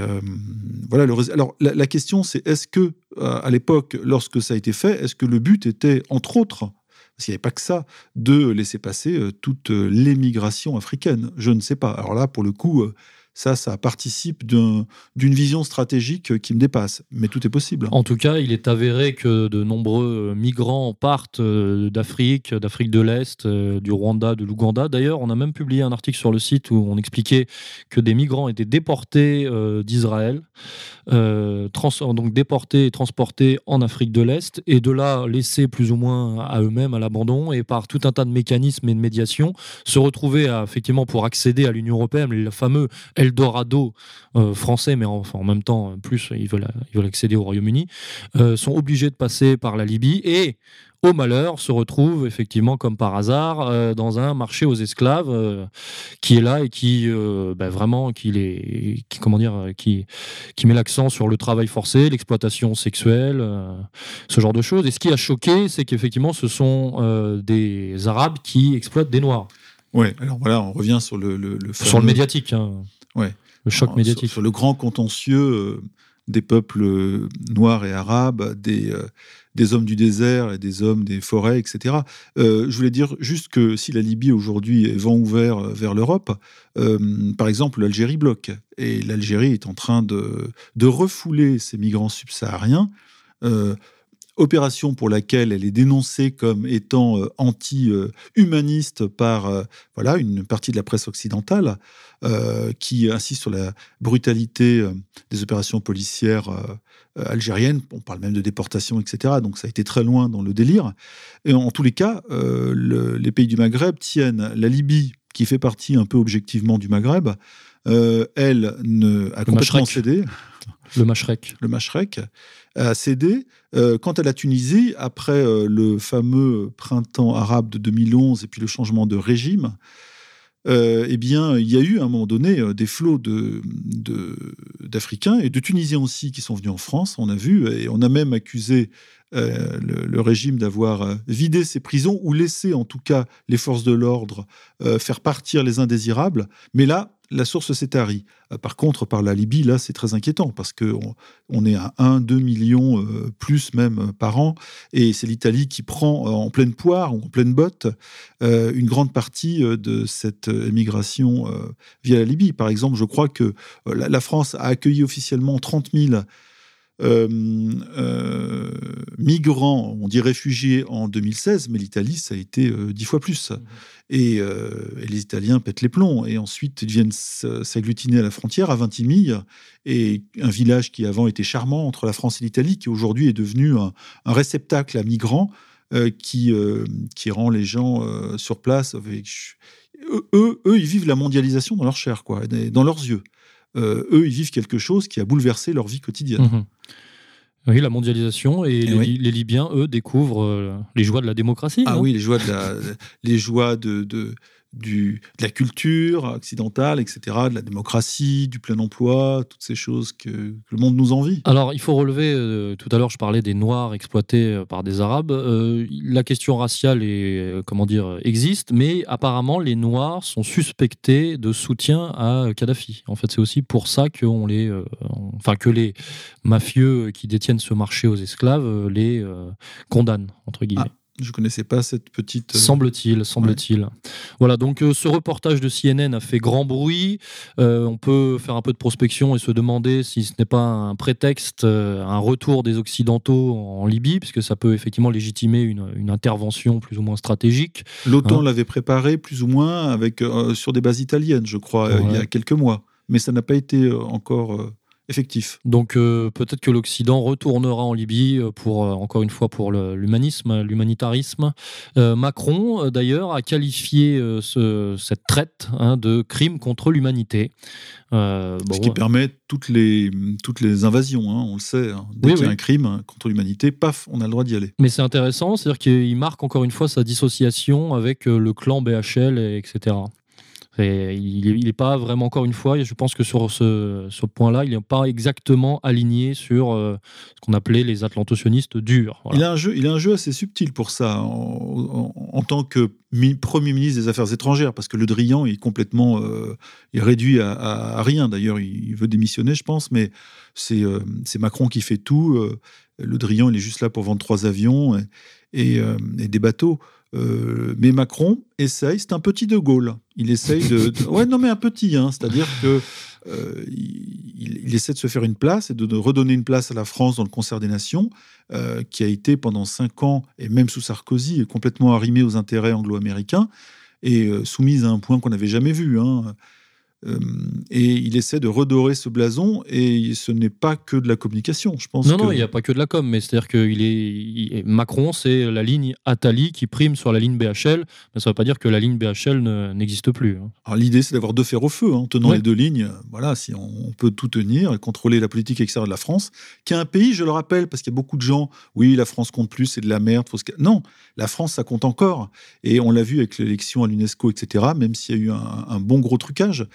S1: voilà. Le, alors la, question, c'est est-ce que à l'époque, lorsque ça a été fait, est-ce que le but était, entre autres, parce qu'il n'y avait pas que ça, de laisser passer toute l'émigration africaine? Je ne sais pas. Alors là, pour le coup, ça, ça participe d'une vision stratégique qui me dépasse. Mais tout est possible.
S2: En tout cas, il est avéré que de nombreux migrants partent euh, d'Afrique, d'Afrique de l'Est, euh, du Rwanda, de l'Ouganda. D'ailleurs, on a même publié un article sur le site où on expliquait que des migrants étaient déportés euh, d'Israël, donc déportés et transportés en Afrique de l'Est, et de là laissés plus ou moins à eux-mêmes à l'abandon, et par tout un tas de mécanismes et de médiation, se retrouver effectivement pour accéder à l'Union européenne, le fameux Eldorado euh, français, mais en, en, même temps, plus, ils veulent, ils veulent accéder au Royaume-Uni, euh, sont obligés de passer par la Libye et au malheur, se retrouvent effectivement comme par hasard euh, dans un marché aux esclaves qui est là et qui ben, vraiment qui les qui comment dire qui qui met l'accent sur le travail forcé, l'exploitation sexuelle, ce genre de choses. Et ce qui a choqué, c'est qu'effectivement ce sont des Arabes qui exploitent des Noirs.
S1: Ouais. Alors voilà, on revient sur le, le,
S2: sur le médiatique. Hein.
S1: Ouais.
S2: Le choc médiatique.
S1: Sur, le grand contentieux euh, des peuples euh, noirs et arabes, des, euh, des hommes du désert et des hommes des forêts, etc. je voulais dire juste que si la Libye aujourd'hui est vent ouvert vers l'Europe, par exemple, l'Algérie bloque. Et l'Algérie est en train de, de refouler ces migrants subsahariens opération pour laquelle elle est dénoncée comme étant euh, anti-humaniste par euh, voilà une partie de la presse occidentale euh, qui insiste sur la brutalité des opérations policières algériennes. On parle même de déportation, etc. Donc ça a été très loin dans le délire. Et en, tous les cas, les pays du Maghreb tiennent la Libye, qui fait partie un peu objectivement du Maghreb, elle ne, a complètement cédé.
S2: Le Machrek.
S1: Le Machrek a cédé. Euh, quant à la Tunisie, après euh, le fameux printemps arabe de 2011 et puis le changement de régime, euh, eh bien, il y a eu à un moment donné des flots d'Africains de, et de Tunisiens aussi qui sont venus en France, on a vu, et on a même accusé le, régime d'avoir vidé ses prisons ou laissé en tout cas les forces de l'ordre faire partir les indésirables. Mais là, la source s'est tarie. Euh, par contre, par la Libye, là, c'est très inquiétant parce qu'on on est à 1, 2 millions euh, plus même euh, par an. Et c'est l'Italie qui prend en pleine poire ou en pleine botte une grande partie de cette émigration via la Libye. Par exemple, je crois que la, France a accueilli officiellement 30 000 migrants, on dit réfugiés en 2016, mais l'Italie, ça a été dix fois plus. Mmh. Euh, et, les Italiens pètent les plombs. Et ensuite, ils viennent s'agglutiner à la frontière, à Vintimille, et un village qui avant était charmant entre la France et l'Italie, qui aujourd'hui est devenu un, réceptacle à migrants euh, qui, euh, qui rend les gens sur place. eux, eux, ils vivent la mondialisation dans leur chair, quoi, dans leurs yeux. Eux, ils vivent quelque chose qui a bouleversé leur vie quotidienne.
S2: Mmh oui, la mondialisation et, les, Libyens, eux, découvrent euh, les joies de la démocratie.
S1: Ah oui, les joies de la, les joies de, de, du, de la culture occidentale, etc., de la démocratie, du plein emploi, toutes ces choses que, le monde nous envie.
S2: Alors, il faut relever, euh, tout à l'heure, je parlais des Noirs exploités euh, par des Arabes. Euh, la question raciale est, comment dire, existe, mais apparemment, les Noirs sont suspectés de soutien à Kadhafi. En fait, c'est aussi pour ça que, on les, enfin, que les mafieux qui détiennent ce marché aux esclaves les condamnent, entre guillemets. Ah.
S1: Je connaissais pas cette petite.
S2: Semble-t-il, semble-t-il. Voilà, donc ce reportage de CNN a fait grand bruit. on peut faire un peu de prospection et se demander si ce n'est pas un prétexte, un retour des Occidentaux en Libye, puisque ça peut effectivement légitimer une, intervention plus ou moins stratégique.
S1: L'OTAN hein. l'avait préparé plus ou moins avec, sur des bases italiennes, je crois, il y a quelques mois. Mais ça n'a pas été encore effectif.
S2: Donc euh, peut-être que l'Occident retournera en Libye euh, pour, euh, encore une fois, pour l'humanisme, l'humanitarisme. Macron, d'ailleurs, a qualifié cette traite hein, de crime contre l'humanité.
S1: Ce qui permet toutes les, toutes les invasions, hein, on le sait. Hein. Dès qu'il y a un crime contre l'humanité, paf, on a le droit d'y aller.
S2: Mais c'est intéressant, c'est-à-dire qu'il marque encore une fois sa dissociation avec le clan BHL, etc il n'est pas vraiment, encore une fois, je pense que sur ce, point-là, il n'est pas exactement aligné sur euh, ce qu'on appelait les atlantocionistes durs.
S1: Il, a un jeu, il a un jeu assez subtil pour ça, en, tant que Premier ministre des Affaires étrangères, parce que Le Drian est complètement euh, réduit à, rien. D'ailleurs, il, veut démissionner, je pense, mais c'est euh, Macron qui fait tout. le Drian, il est juste là pour vendre trois avions et, et des bateaux. Euh, mais Macron essaye, c'est un petit De Gaulle. Il essaye de. ouais, non, mais un petit, hein, c'est-à-dire que. Euh, il, essaie de se faire une place et de, redonner une place à la France dans le concert des nations, euh, qui a été pendant cinq ans, et même sous Sarkozy, complètement arrimée aux intérêts anglo-américains et soumise à un point qu'on n'avait jamais vu. Hein. Euh, et il essaie de redorer ce blason, et ce n'est pas que de la communication, je pense.
S2: Non, non, il n'y a pas que de la com, mais c'est-à-dire que il est, Macron, c'est la ligne Attali qui prime sur la ligne BHL, mais ça ne veut pas dire que la ligne BHL n'existe plus. Hein.
S1: Alors l'idée, c'est d'avoir deux fers au feu, en tenant les deux lignes. Voilà, si on, peut tout tenir et contrôler la politique extérieure de la France, qui est un pays, je le rappelle, parce qu'il y a beaucoup de gens, oui, la France compte plus, c'est de la merde. Faut Non, la France, ça compte encore. Et on l'a vu avec l'élection à l'UNESCO, etc., même s'il y a eu un, un bon gros trucage.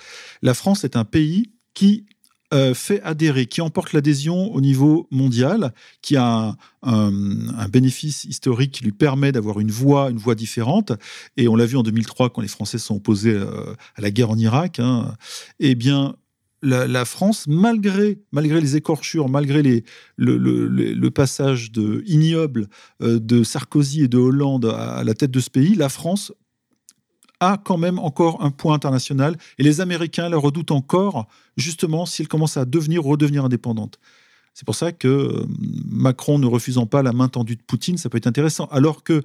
S1: La France est un pays qui euh, fait adhérer, qui emporte l'adhésion au niveau mondial, qui a un, bénéfice historique qui lui permet d'avoir une voix, une différente. Et on l'a vu en 2003 quand les Français sont opposés euh, à la guerre en Irak. Hein. Eh bien, la, France, malgré, malgré les écorchures, malgré les, le, passage de, ignoble euh, de Sarkozy et de Hollande à la tête de ce pays, la France a quand même encore un point international et les Américains la redoutent encore, justement, si elle commence à devenir redevenir indépendante. C'est pour ça que euh, Macron ne refusant pas la main tendue de Poutine, ça peut être intéressant. Alors que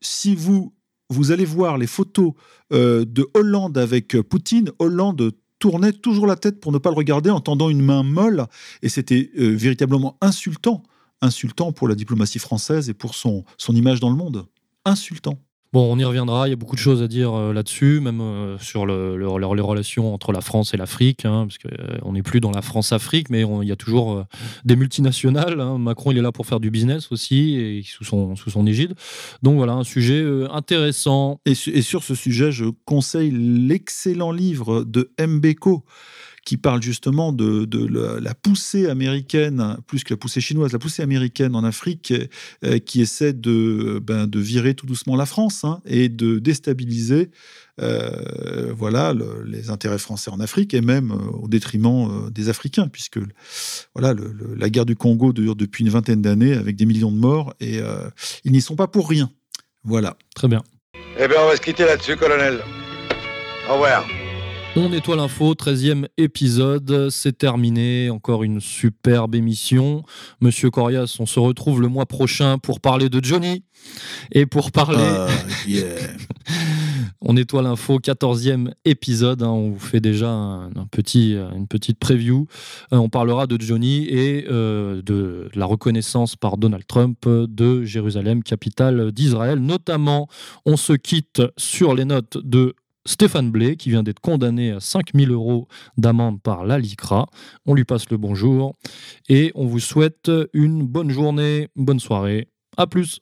S1: si vous, vous allez voir les photos euh, de Hollande avec Poutine, Hollande tournait toujours la tête pour ne pas le regarder en tendant une main molle, et c'était euh, véritablement insultant, insultant pour la diplomatie française et pour son, son image dans le monde. Insultant.
S2: Bon, on y reviendra, il y a beaucoup de choses à dire euh, là-dessus, même euh, sur le, les relations entre la France et l'Afrique, hein, parce qu'on euh, n'est plus dans la France-Afrique, mais il y a toujours des multinationales. Hein. Macron, il est là pour faire du business aussi, et sous son, sous son égide. Donc voilà, un sujet intéressant.
S1: Et, et, sur ce sujet, je conseille l'excellent livre de Mbeko qui parle justement de, la, poussée américaine, plus que la poussée chinoise, la poussée américaine en Afrique, euh, qui essaie de, ben, de virer tout doucement la France hein, et de déstabiliser euh, voilà, les intérêts français en Afrique et même euh, au détriment des Africains, puisque voilà, la guerre du Congo dure depuis une vingtaine d'années avec des millions de morts et ils n'y sont pas pour rien. Voilà.
S2: Très bien.
S12: Eh bien, on va se quitter là-dessus, colonel. Au revoir.
S2: On nettoie l'info, 13e épisode, c'est terminé, encore une superbe émission. Monsieur Corias, on se retrouve le mois prochain pour parler de Johnny et pour parler...
S1: Uh,
S2: on nettoie l'info, 14e épisode, hein. on vous fait déjà un, petit, une petite preview. Euh, on parlera de Johnny et euh, de la reconnaissance par Donald Trump de Jérusalem, capitale d'Israël. Notamment, on se quitte sur les notes de Stéphane Blé, qui vient d'être condamné à 5000 euros d'amende par la LICRA. On lui passe le bonjour et on vous souhaite une bonne journée, bonne soirée. À plus